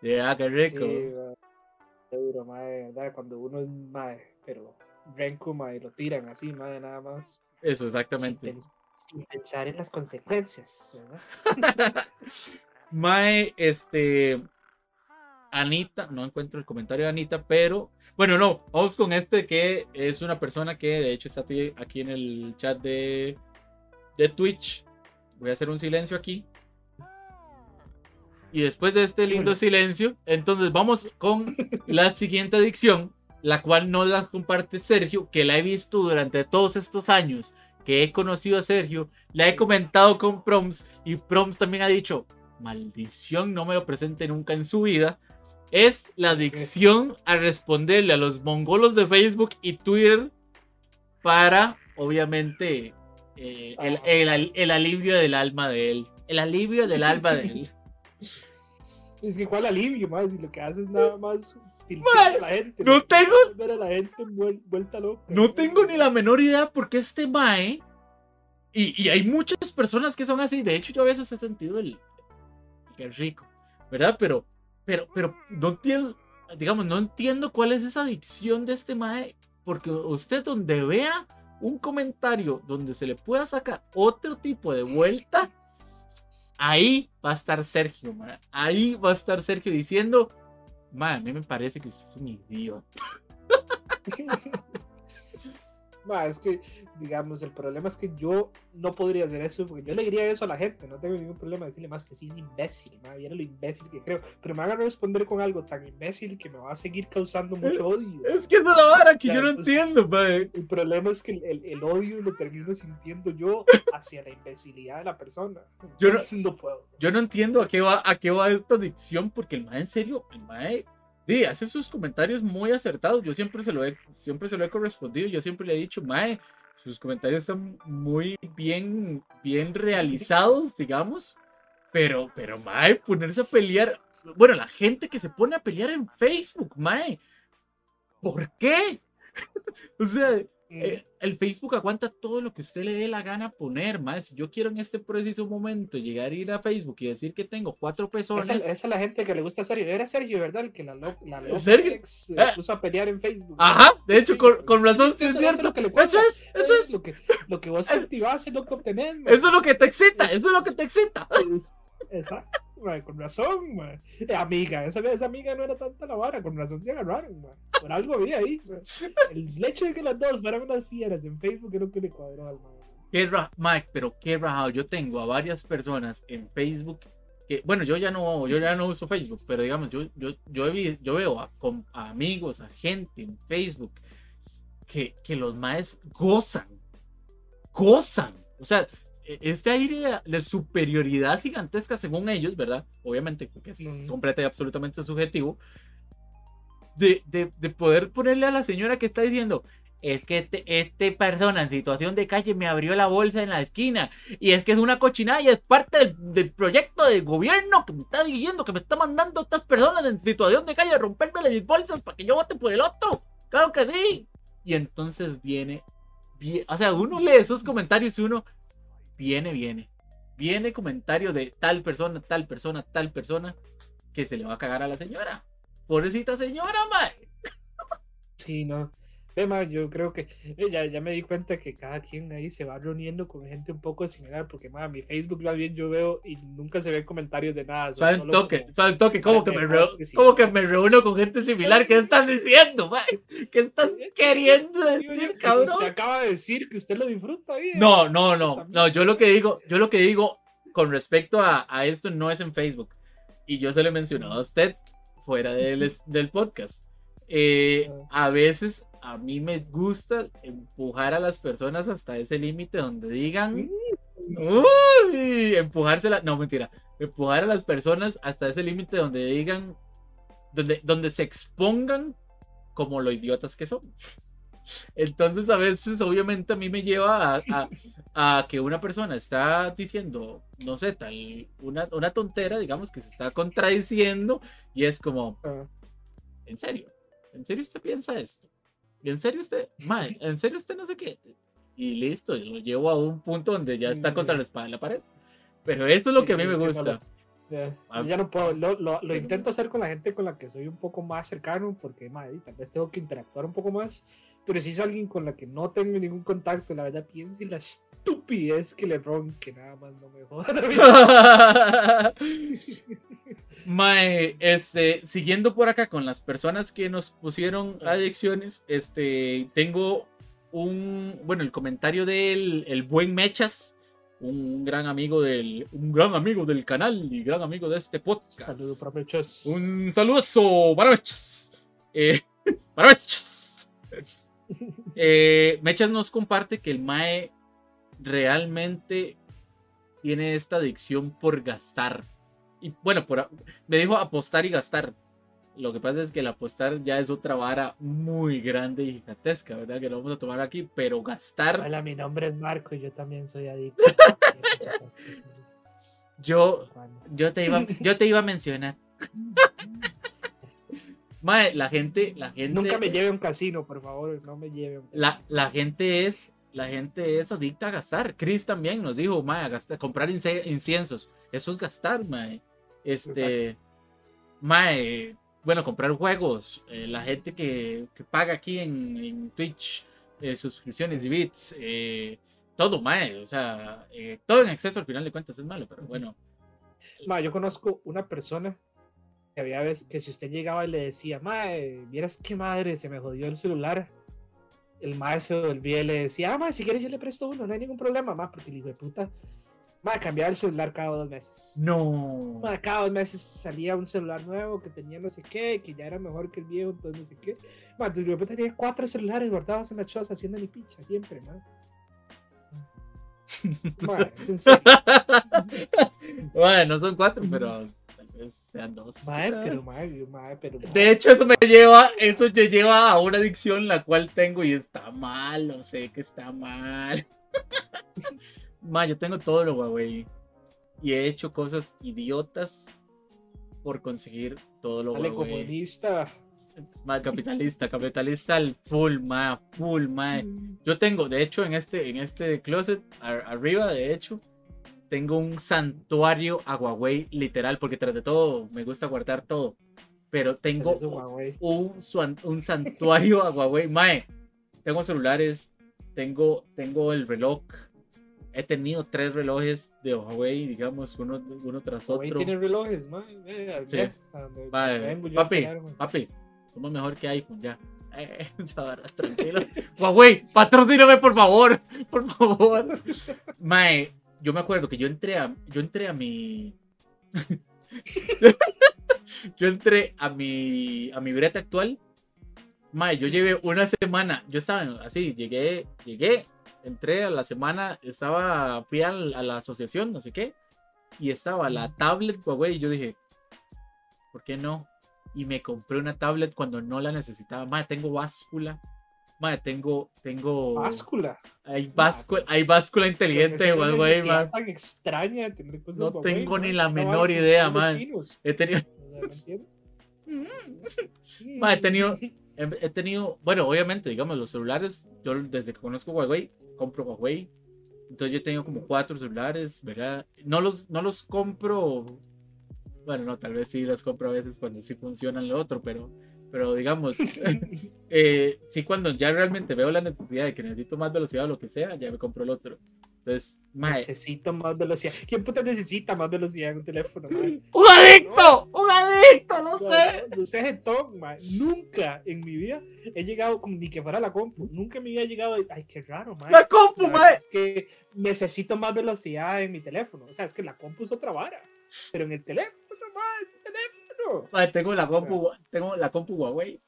qué rico. Sí, duro, ¿verdad? Cuando uno es mae, pero Renku, mae, lo tiran así, mae, nada más. Eso, exactamente pensar en las consecuencias, Mae, este. Anita, no encuentro el comentario de Anita, pero bueno, no, vamos con este que es una persona que de hecho está aquí en el chat de, de Twitch. Voy a hacer un silencio aquí. Y después de este lindo silencio, entonces vamos con la siguiente adicción, la cual no la comparte Sergio, que la he visto durante todos estos años que he conocido a Sergio, le he comentado con Proms y Proms también ha dicho, maldición, no me lo presente nunca en su vida, es la adicción a responderle a los mongolos de Facebook y Twitter para, obviamente, eh, el, el, alivio del alma de él. El alivio del alma de él. Es que cuál alivio, más si lo que haces nada más la gente. No tengo. la gente vuelta loca. No tengo ni la menor idea porque este Mae. Y, y, hay muchas personas que son así. De hecho, yo a veces he sentido el. Que rico. ¿Verdad? Pero. Pero, pero no entiendo. Digamos, no entiendo cuál es esa adicción de este Mae. Porque usted, donde vea un comentario donde se le pueda sacar otro tipo de vuelta. Ahí va a estar Sergio. Ahí va a estar Sergio diciendo a mí me parece que usted es un idiota. es que, digamos, el problema es que yo no podría hacer eso, porque yo le diría eso a la gente, no tengo ningún problema de decirle más que sí es imbécil, ma, lo imbécil que creo, pero me van a responder con algo tan imbécil que me va a seguir causando mucho odio. Es que es la vara que yo no entiendo, El problema es que el, el, odio lo termino sintiendo yo hacia la imbecilidad de la persona. Yo no, puedo. Yo no entiendo a qué va, a qué va esta adicción, porque el mae en serio, el mae Sí, hace sus comentarios muy acertados. Yo siempre se lo he, siempre se lo he correspondido. Yo siempre le he dicho, Mae, sus comentarios están muy bien, bien realizados, digamos. Pero, pero, Mae, ponerse a pelear. Bueno, la gente que se pone a pelear en Facebook, Mae. ¿Por qué? o sea, eh, el Facebook aguanta todo lo que usted le dé la gana poner, más. Si yo quiero en este preciso momento llegar a ir a Facebook y decir que tengo cuatro personas. Esa, es la gente que le gusta Sergio. Era Sergio, ¿verdad? El que la, la Sergio? se eh. puso a pelear en Facebook. Ajá, de hecho, con, razón, sí es cierto. Eso, es, eso es. Lo que, lo que vos activás es lo que obtenés. Eso es lo que te excita, eso es lo que te excita. Exacto con razón, amiga, esa, esa amiga no era tanta la vara, con razón se agarraron, Por algo había ahí, El hecho de que las dos fueran unas fieras en Facebook era lo que le cuadró al Qué Mike, pero qué rajado. Yo tengo a varias personas en Facebook que, bueno, yo ya no, yo ya no uso Facebook, pero digamos, yo, yo, yo, yo veo a, a amigos, a gente en Facebook que, que los maes gozan, gozan. O sea, este aire de, superioridad gigantesca según ellos, ¿verdad? Obviamente, porque es completa y absolutamente subjetivo, de, de, poder ponerle a la señora que está diciendo, es que este, este, persona en situación de calle me abrió la bolsa en la esquina y es que es una cochinada y es parte del, proyecto del gobierno que me está diciendo que me está mandando a estas personas en situación de calle a romperme las bolsas para que yo vote por el otro. Claro que sí. Y entonces viene, viene o sea, uno lee esos comentarios y uno, viene, viene. Viene comentario de tal persona, tal persona, tal persona, que se le va a cagar a la señora. Pobrecita señora, mae. Sí, no. Tema, yo creo que eh, ya, ya me di cuenta que cada quien ahí se va reuniendo con gente un poco similar, porque ma, mi Facebook lo bien yo veo y nunca se ven comentarios de nada. Suave un toque, como- suave toque, ¿cómo que, me reu- que sí. cómo que me reúno con gente similar? ¿Qué estás diciendo, mae? ¿Qué estás queriendo decir, cabrón? Usted acaba de decir que usted lo disfruta bien. No, no, no, También. no, yo lo que digo, yo lo que digo con respecto a, a esto no es en Facebook. Y yo se lo he mencionado a usted fuera del, del podcast. Eh, a veces a mí me gusta empujar a las personas hasta ese límite donde digan, uy, empujársela, no mentira, empujar a las personas hasta ese límite donde digan, donde, donde se expongan como lo idiotas que son. Entonces a veces obviamente a mí me lleva a, a- a que una persona está diciendo, no sé, tal, una, una tontera, digamos, que se está contradiciendo y es como, Ah, ¿en serio? ¿En serio usted piensa esto? ¿Y en serio usted, mae, en serio usted no sé qué? Y listo, y lo llevo a un punto donde ya está contra la espada de la pared. Pero eso es lo que a mí me gusta. lo- ya, Ah. ya no puedo, lo, lo- lo intento hacer con la gente con la que soy un poco más cercano, porque ma, y tal vez tengo que interactuar un poco más, pero si es alguien con la que no tengo ningún contacto, la verdad pienso en la estupidez que le ronque, nada más no me joda. Mae, este, siguiendo por acá con las personas que nos pusieron adicciones, este, tengo un, bueno, el comentario del el buen Mechas, un gran amigo del, un gran amigo del canal y gran amigo de este podcast. Saludos para muchos. Un saludazo para Mechas. Eh, para Mechas. Eh, Mechas nos comparte que el Mae realmente tiene esta adicción por gastar. Y bueno, por, me dijo apostar y gastar. Lo que pasa es que el apostar ya es otra vara muy grande y gigantesca, ¿verdad? Que lo vamos a tomar aquí, pero gastar, Hola, mi nombre es Marco y yo también soy adicto. yo, yo, te, iba, yo te iba a mencionar. Mae, la gente, la gente. Nunca me lleve a un casino, por favor, no me lleve la, la gente es la gente es adicta a gastar. Chris también nos dijo, mae, a gastar- comprar inciensos. Eso es gastar, mae. Este, mae, bueno, comprar juegos. eh, la gente que, que paga aquí en, en Twitch, eh, suscripciones y bits, eh, todo, mae. O sea, eh, todo en exceso al final de cuentas es malo, pero bueno. Ma, yo conozco una persona que había veces que si usted llegaba y le decía, mae, vieras qué madre, se me jodió el celular. El mae se volvía y le decía, ah, mae, si quieres yo le presto uno, no hay ningún problema, ma, porque el hijo de puta, ma, cambiaba el celular cada dos meses. No. Ma, cada dos meses salía un celular nuevo que tenía no sé qué, que ya era mejor que el viejo, entonces no sé qué. Ma, entonces repente tenía cuatro celulares guardados en la choza haciendo ni picha, siempre, ma. Ma, es bueno, son cuatro, pero tal vez sean dos. Mae, pero, mae, mae, pero. De hecho, eso me lleva, eso me lleva a una adicción la cual tengo y está mal, lo sé que está mal. Ma, yo tengo todo lo Huawei y he hecho cosas idiotas por conseguir todo lo Dale, Huawei. comunista. Ma, capitalista, capitalista al full, ma, full, ma. Yo tengo, de hecho, en este, en este closet, ar- arriba, de hecho, tengo un santuario a Huawei literal, porque tras de todo me gusta guardar todo. Pero tengo un, un santuario a Huawei. Mae, tengo celulares, tengo, tengo el reloj. He tenido tres relojes de Huawei, digamos, uno, uno tras Huawei otro. tiene relojes, mae. Eh, Sí. a papi, papi, somos mejor que iPhone ya. Eh, tranquilo. Huawei, patrocíname por favor, por favor. Mae, yo me acuerdo que yo entré a, yo entré a mi, yo entré a mi, a mi breta actual. Mae, yo llevé una semana, yo estaba en- así, llegué, llegué, entré a la semana, estaba, fui al- a la asociación, no sé qué, y estaba la tablet Huawei y yo dije, ¿por qué no? Y me compré una tablet cuando no la necesitaba. Madre, tengo báscula. Madre, tengo, tengo. Báscula. Hay báscula, hay báscula inteligente, Esa Huawei, man. tan extraña de tener cosas No Huawei, tengo ni la menor idea, man. chinos. He tenido. Madre, he tenido, he, he tenido, bueno, obviamente, digamos, los celulares, yo desde que conozco Huawei, compro Huawei. Entonces yo he tenido como cuatro celulares, ¿verdad? No los, no los compro, bueno, no, tal vez sí los compro a veces cuando sí funcionan lo otro, pero, pero digamos, eh, sí cuando ya realmente veo la necesidad de que necesito más velocidad o lo que sea, ya me compro el otro. Entonces, mae, Necesito más velocidad. ¿Quién puta necesita más velocidad en un teléfono, mae? ¡Un adicto! ¡Un adicto! ¡No sé! No, no sé jetón, mae. Nunca en mi vida he llegado, ni que fuera la compu, nunca en mi vida he llegado, ay, qué raro, mae. ¡La compu, La mae! Es que necesito más velocidad en mi teléfono. O sea, es que la compu es otra vara. Pero en el teléfono, mae, es el teléfono. Mae, tengo la compu, tengo la compu Huawei.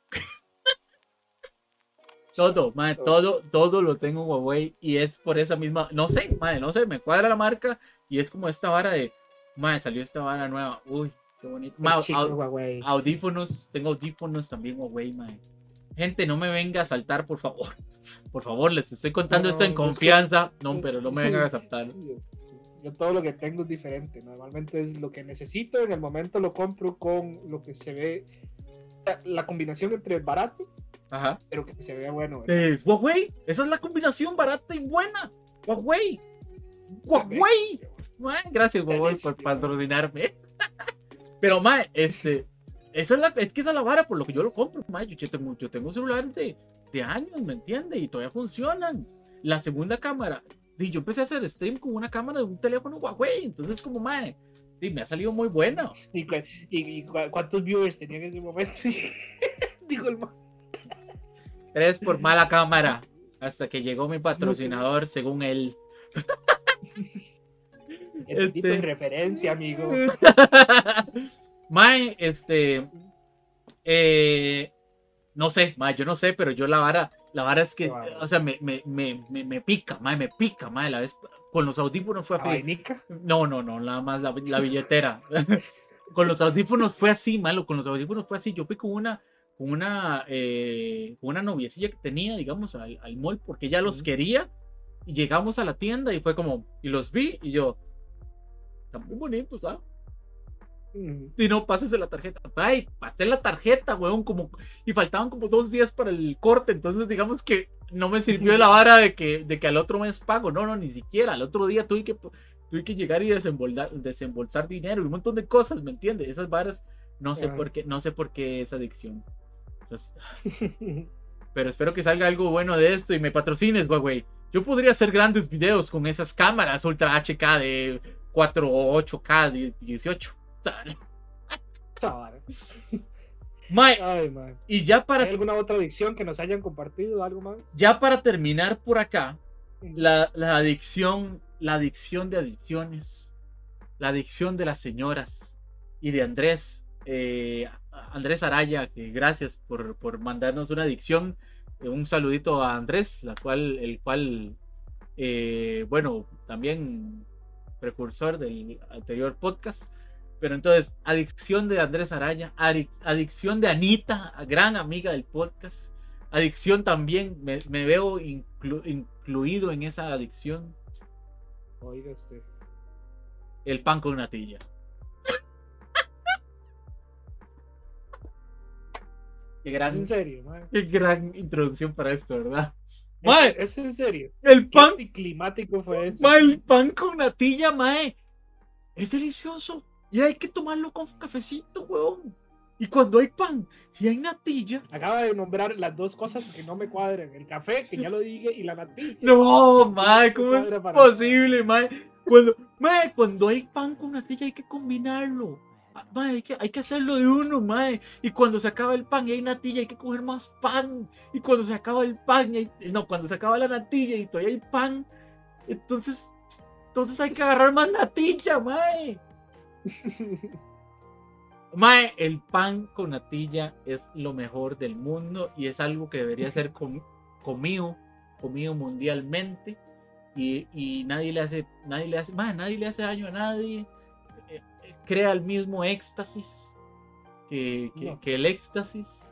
Todo, mae, todo, todo lo tengo Huawei y es por esa misma, no sé, mae, no sé, me cuadra la marca y es como esta vara de, mae, salió esta vara nueva, uy, qué bonito. Chico au- Huawei. audífonos, tengo audífonos también Huawei, mae. Gente, no me venga a saltar, por favor. Por favor, les estoy contando No, esto en es que- confianza. No, pero no me Sí. vengan a saltar. Yo todo lo que tengo es diferente. Normalmente es lo que necesito. En el momento lo compro con lo que se ve. la- La combinación entre barato, Ajá. pero que se vea bueno. ¿verdad? Es Huawei. Esa es la combinación barata y buena. Huawei. Huawei. Mae, gracias, Huawei, por Buenísimo. patrocinarme. Pero, mae, este. Esa es, la, es que esa es la vara por lo que yo lo compro, mae. Yo, yo tengo, yo tengo un celular de, de años, ¿me entiende? Y todavía funcionan. La segunda cámara. Y yo empecé a hacer stream con una cámara de un teléfono Huawei. Entonces, como, mae, me ha salido muy buena. ¿Y, cu- y- y cu- cuántos viewers tenía en ese momento? Digo el ma- Tres por mala cámara. Hasta que llegó mi patrocinador, según él. el tipo Este- en referencia, amigo. Mae, este. eh, no sé, mae, yo no sé, pero yo la vara, la vara es que, o sea, me, me, me, me, pica, mae, me pica, mae, la vez con los audífonos fue ¿La así. vainica? No, no, no, nada más la, la billetera. con los audífonos fue así, malo, con los audífonos fue así. Yo fui con una, con una, eh, con una noviecilla que tenía, digamos, al, al mall, porque ella los Ujú. quería. Y llegamos a la tienda y fue como, y los vi, y yo, están muy bonitos, ¿sabes? Mm. Y no, pásese la tarjeta. Ay, pasé la tarjeta, weón, como, y faltaban como dos días para el corte, entonces digamos que no me sirvió de la vara de que, de que al otro mes pago, no, no, ni siquiera, al otro día tuve que, tuve que llegar y desembolsar, desembolsar dinero y un montón de cosas, ¿me entiendes? Esas varas, no sé por qué, no sé por qué esa adicción. Entonces, pero espero que salga algo bueno de esto y me patrocines, Huawei. Yo podría hacer grandes videos con esas cámaras Ultra HK de 4 o 8K de 18. O sea, Esa vara. mae, Ay, man. y ya ¿Hay para, alguna otra adicción que nos hayan compartido? ¿Algo más? ya para terminar por acá, la, la adicción, la adicción de adicciones, la adicción de las señoras y de Andrés, eh, Andrés Araya, que gracias por, por mandarnos una adicción. Eh, un saludito a Andrés, la cual, el cual, eh, bueno, también precursor del anterior podcast. Pero entonces, adicción de Andrés Araya, adic- adicción de Anita, gran amiga del podcast. Adicción también, me, me veo inclu- incluido en esa adicción. Oiga usted. El pan con natilla. Qué ¿Es gran, en serio, man? qué gran introducción para esto, ¿verdad? ¿Es- Mae. ¿Es en serio? El ¿Qué pan, anticlimático fue eso? mae, el pan con natilla, mae. Es delicioso. Y hay que tomarlo con cafecito, weón. Y cuando hay pan y hay natilla. Acaba de nombrar las dos cosas que no me cuadran. El café, que ya lo dije, y la natilla. No, mae, ¿cómo es posible, mae? Cuando, mae, cuando hay pan con natilla hay que combinarlo. Mae, hay que, hay que hacerlo de uno, mae. Y cuando se acaba el pan y hay natilla, hay que coger más pan. Y cuando se acaba el pan, y hay- no, cuando se acaba la natilla y todavía hay pan, entonces, entonces hay que agarrar más natilla, mae. Mae, el pan con natilla es lo mejor del mundo y es algo que debería ser com- comido, comido mundialmente y, y nadie le hace, nadie le hace, mae, nadie le hace daño a nadie, crea el mismo éxtasis que, que- No. que el éxtasis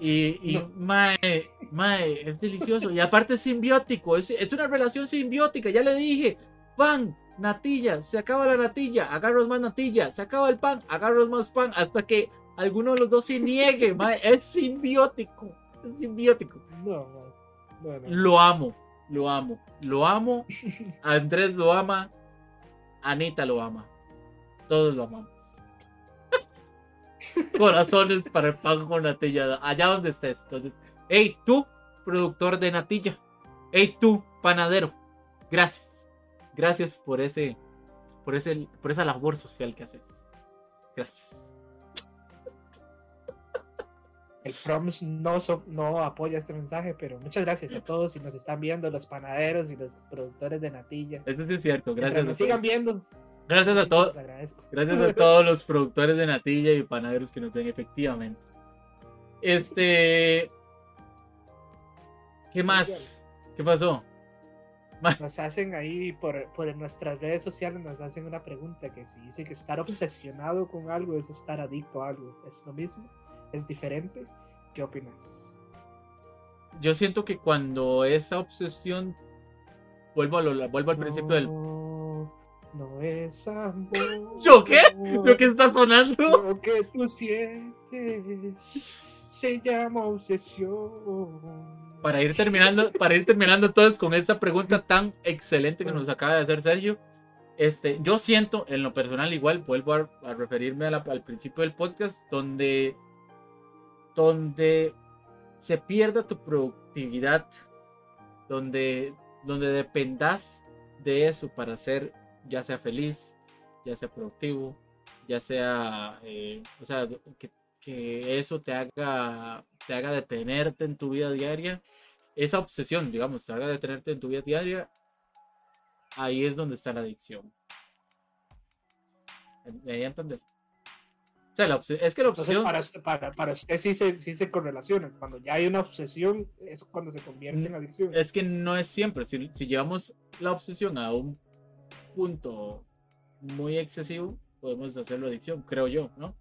y, y No. mae, mae, es delicioso y aparte es simbiótico, es, es una relación simbiótica, ya le dije, pan, natilla, se acaba la natilla, agarros más natilla, se acaba el pan, agarros más pan, hasta que alguno de los dos se niegue, mae, es simbiótico, es simbiótico. No. Bueno, Lo amo, lo amo, lo amo, Andrés lo ama, Anita lo ama, todos lo amamos. corazones para el pan con natilla, allá donde estés. Entonces, hey, tú, productor de natilla. Hey, tú, panadero. Gracias. Gracias por ese, por ese, por esa labor social que haces. Gracias. El Proms no, no apoya este mensaje, pero muchas gracias a todos si nos están viendo, los panaderos y los productores de natilla. Eso sí es cierto, gracias. nos sigan viendo. Gracias a todos. Gracias a todos los productores de natilla y panaderos que nos ven efectivamente. Este. ¿Qué más? ¿Qué pasó? Nos hacen ahí por, por nuestras redes sociales, nos hacen una pregunta que si dice que estar obsesionado con algo es estar adicto a algo. ¿Es lo mismo? ¿Es diferente? ¿Qué opinas? Yo siento que cuando esa obsesión. Vuelvo, a lo, vuelvo al principio del. No es amor. ¿Yo qué? ¿Lo que está sonando? Lo que tú sientes se llama obsesión. Para ir terminando, para ir terminando entonces con esta pregunta tan excelente que nos acaba de hacer Sergio. Este, yo siento, en lo personal, igual, vuelvo a, referirme al principio del podcast, donde donde se pierda tu productividad, donde, donde dependas de eso para ser ya sea feliz, ya sea productivo, ya sea, eh, o sea, que, que, eso te haga, te haga detenerte en tu vida diaria, esa obsesión, digamos, te haga detenerte en tu vida diaria, ahí es donde está la adicción. ¿Me voy a entender? es que la obsesión. para, usted, para, para, usted sí se, sí se correlaciona. Cuando ya hay una obsesión, es cuando se convierte en adicción. Es que no es siempre. Si, si llevamos la obsesión a un punto muy excesivo, podemos hacerlo adicción, creo yo, ¿no?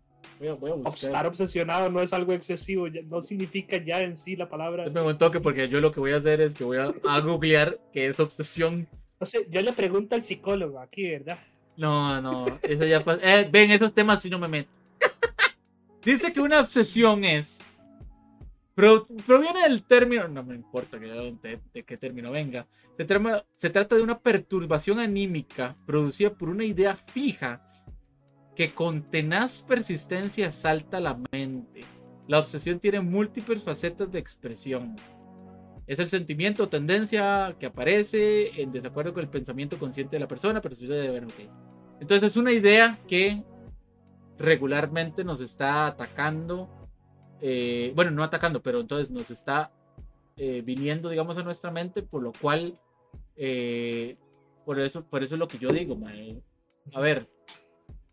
Voy a, Estar obsesionado no es algo excesivo, no significa ya en sí la palabra. Me un toque porque yo lo que voy a hacer es que voy a, a googlear qué es obsesión. No sé, yo le pregunto al psicólogo aquí, ¿verdad? No, no, eso ya pasa. Eh, ven, esos temas si no me meto. Dice que una obsesión es. Proviene del término. No me importa de, qué término venga. Se, se trata de una perturbación anímica producida por una idea fija que con tenaz persistencia salta la mente. La obsesión tiene múltiples facetas de expresión. Es el sentimiento o tendencia que aparece en desacuerdo con el pensamiento consciente de la persona, pero sucede ver, okay. Entonces es una idea que regularmente nos está atacando, eh, bueno, no atacando, pero entonces nos está eh, viniendo, digamos, a nuestra mente, por lo cual, eh, por, eso, por eso es lo que yo digo, a ver,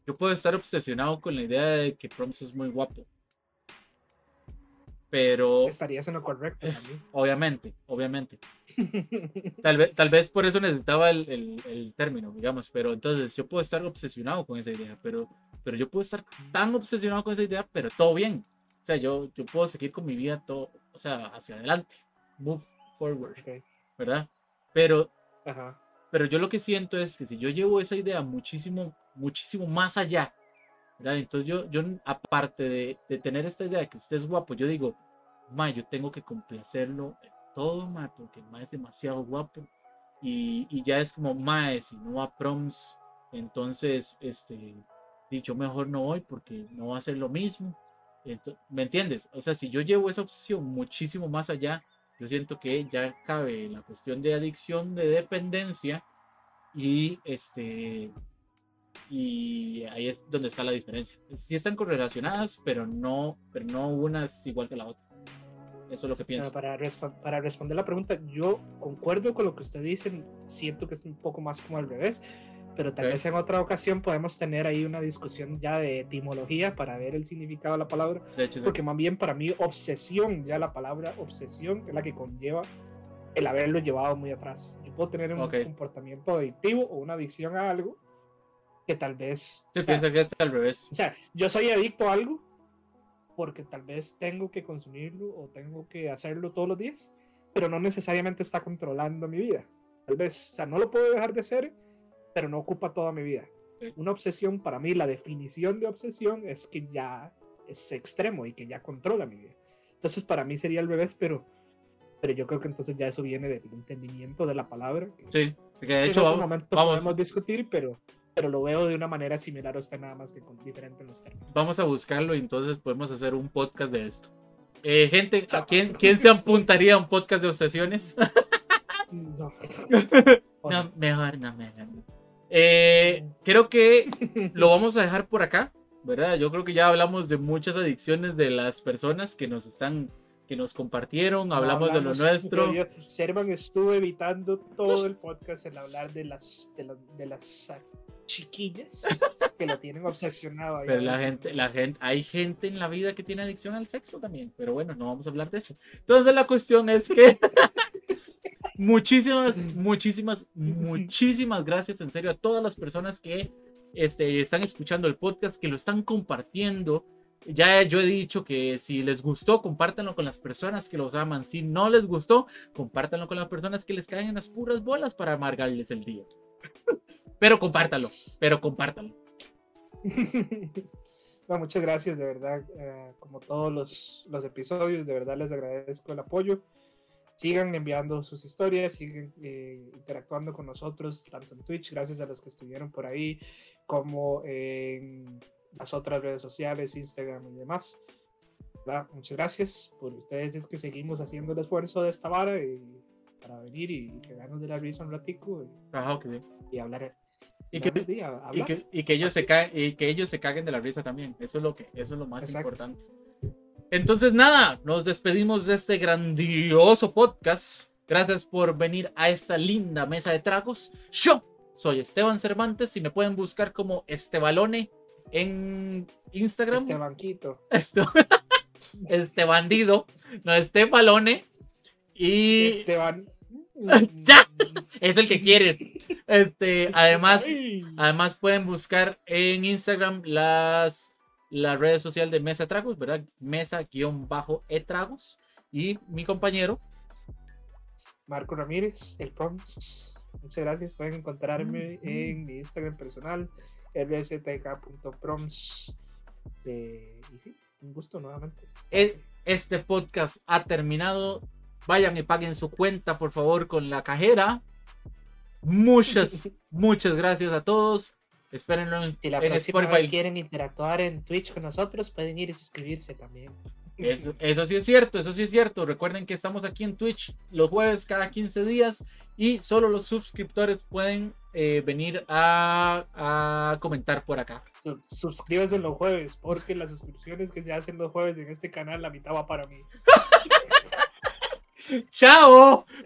yo puedo estar obsesionado con la idea de que Proms es muy guapo. Pero. Estarías en lo correcto. Obviamente, obviamente. tal, vez, tal vez por eso necesitaba el, el, el, término, digamos. Pero entonces yo puedo estar obsesionado con esa idea. Pero pero yo puedo estar tan obsesionado con esa idea, pero todo bien. O sea, yo, yo puedo seguir con mi vida todo, o sea, hacia adelante. Move forward. ¿Verdad? Pero, pero yo lo que siento es que si yo llevo esa idea muchísimo, muchísimo más allá, ¿verdad? Entonces yo, yo aparte de, de tener esta idea de que usted es guapo, yo digo, ma, yo tengo que complacerlo en todo, ma, porque el ma es demasiado guapo. Y, y ya es como, ma, si no va a proms, entonces, este, dicho mejor no voy porque no va a ser lo mismo. ¿Me entiendes? O sea, si yo llevo esa obsesión muchísimo más allá, yo siento que ya cabe la cuestión de adicción, de dependencia y este y ahí es donde está la diferencia. Sí están correlacionadas, pero no, pero no una es igual que la otra. Eso es lo que pienso. Para, para responder la pregunta, yo concuerdo con lo que usted dice, siento que es un poco más como al revés pero tal vez en otra ocasión podemos tener ahí una discusión ya de etimología para ver el significado de la palabra. porque más bien para mí obsesión, ya la palabra obsesión es la que conlleva el haberlo llevado muy atrás. Yo puedo tener un comportamiento adictivo o una adicción a algo que tal vez... Se piensa que es al revés. O sea, yo soy adicto a algo porque tal vez tengo que consumirlo o tengo que hacerlo todos los días, pero no necesariamente está controlando mi vida. Tal vez, o sea, no lo puedo dejar de hacer pero no ocupa toda mi vida. Una obsesión, para mí, la definición de obsesión es que ya es extremo y que ya controla mi vida. Entonces, para mí sería al revés, pero, pero yo creo que entonces ya eso viene del entendimiento de la palabra. sí, porque de hecho, en otro momento podemos discutir, pero. pero lo veo de una manera similar a usted, nada más que con diferente en los términos. Vamos a buscarlo y entonces podemos hacer un podcast de esto. Eh, gente, ¿a quién, quién se apuntaría a un podcast de obsesiones? No. No, mejor no, mejor no. Eh, creo que lo vamos a dejar por acá, ¿verdad? Yo creo que ya hablamos de muchas adicciones de las personas que nos están, que nos compartieron, hablamos, de lo nuestro. Yo- Servan estuvo evitando todo el podcast en hablar de las, de las, de las chiquillas que lo tienen obsesionado. ahí Pero la gente, la gente, hay gente en la vida que tiene adicción al sexo también, pero bueno, no vamos a hablar de eso. Entonces la cuestión es que muchísimas, muchísimas, muchísimas gracias en serio a todas las personas que este, están escuchando el podcast, que lo están compartiendo. Ya yo he dicho que si les gustó, compártanlo con las personas que los aman. Si no les gustó, compártanlo con las personas que les caen en las puras bolas para amargarles el día. Pero compártalo, pero compártalo. No, muchas gracias, de verdad. eh, como todos los, los episodios, de verdad les agradezco el apoyo. Sigan enviando sus historias, sigan eh, interactuando con nosotros, tanto en Twitch, gracias a los que estuvieron por ahí, como en las otras redes sociales, Instagram y demás. ¿verdad? Muchas gracias por ustedes, es que seguimos haciendo el esfuerzo de esta vara y, para venir y quedarnos de la risa un ratico y, Ajá, ok. y hablar. Y que, y que, y que ellos se caen y que ellos se caguen de la risa también. Eso es lo que, eso es lo más Exacto. importante. Entonces, nada, nos despedimos de este grandioso podcast. Gracias por venir a esta linda mesa de tragos. Yo soy Esteban Cervantes y me pueden buscar como Estebalone en Instagram. Este banquito. Este, este bandido, no Estebalone. Y Esteban. Ya. es el que quieres. Este, además. Además pueden buscar en Instagram las, las redes sociales de Mesa Tragos, ¿verdad? Mesa-e-tragos. Y mi compañero, Marco Ramírez, el Proms. Muchas gracias. Pueden encontrarme en mi Instagram personal, rbstk.proms. Eh, y sí, un gusto nuevamente. Eh, este podcast ha terminado. Vayan y paguen su cuenta, por favor, con la cajera. Muchas, muchas gracias a todos. Espérenlo en, Si la en próxima Spotify. vez quieren interactuar en Twitch con nosotros, pueden ir y suscribirse también. Eso, eso sí es cierto, eso sí es cierto. Recuerden que estamos aquí en Twitch los jueves cada 15 días y solo los suscriptores pueden eh, venir a, a comentar por acá. Su- suscríbanse los jueves, porque las suscripciones que se hacen los jueves en este canal, la mitad va para mí. ¡Chao!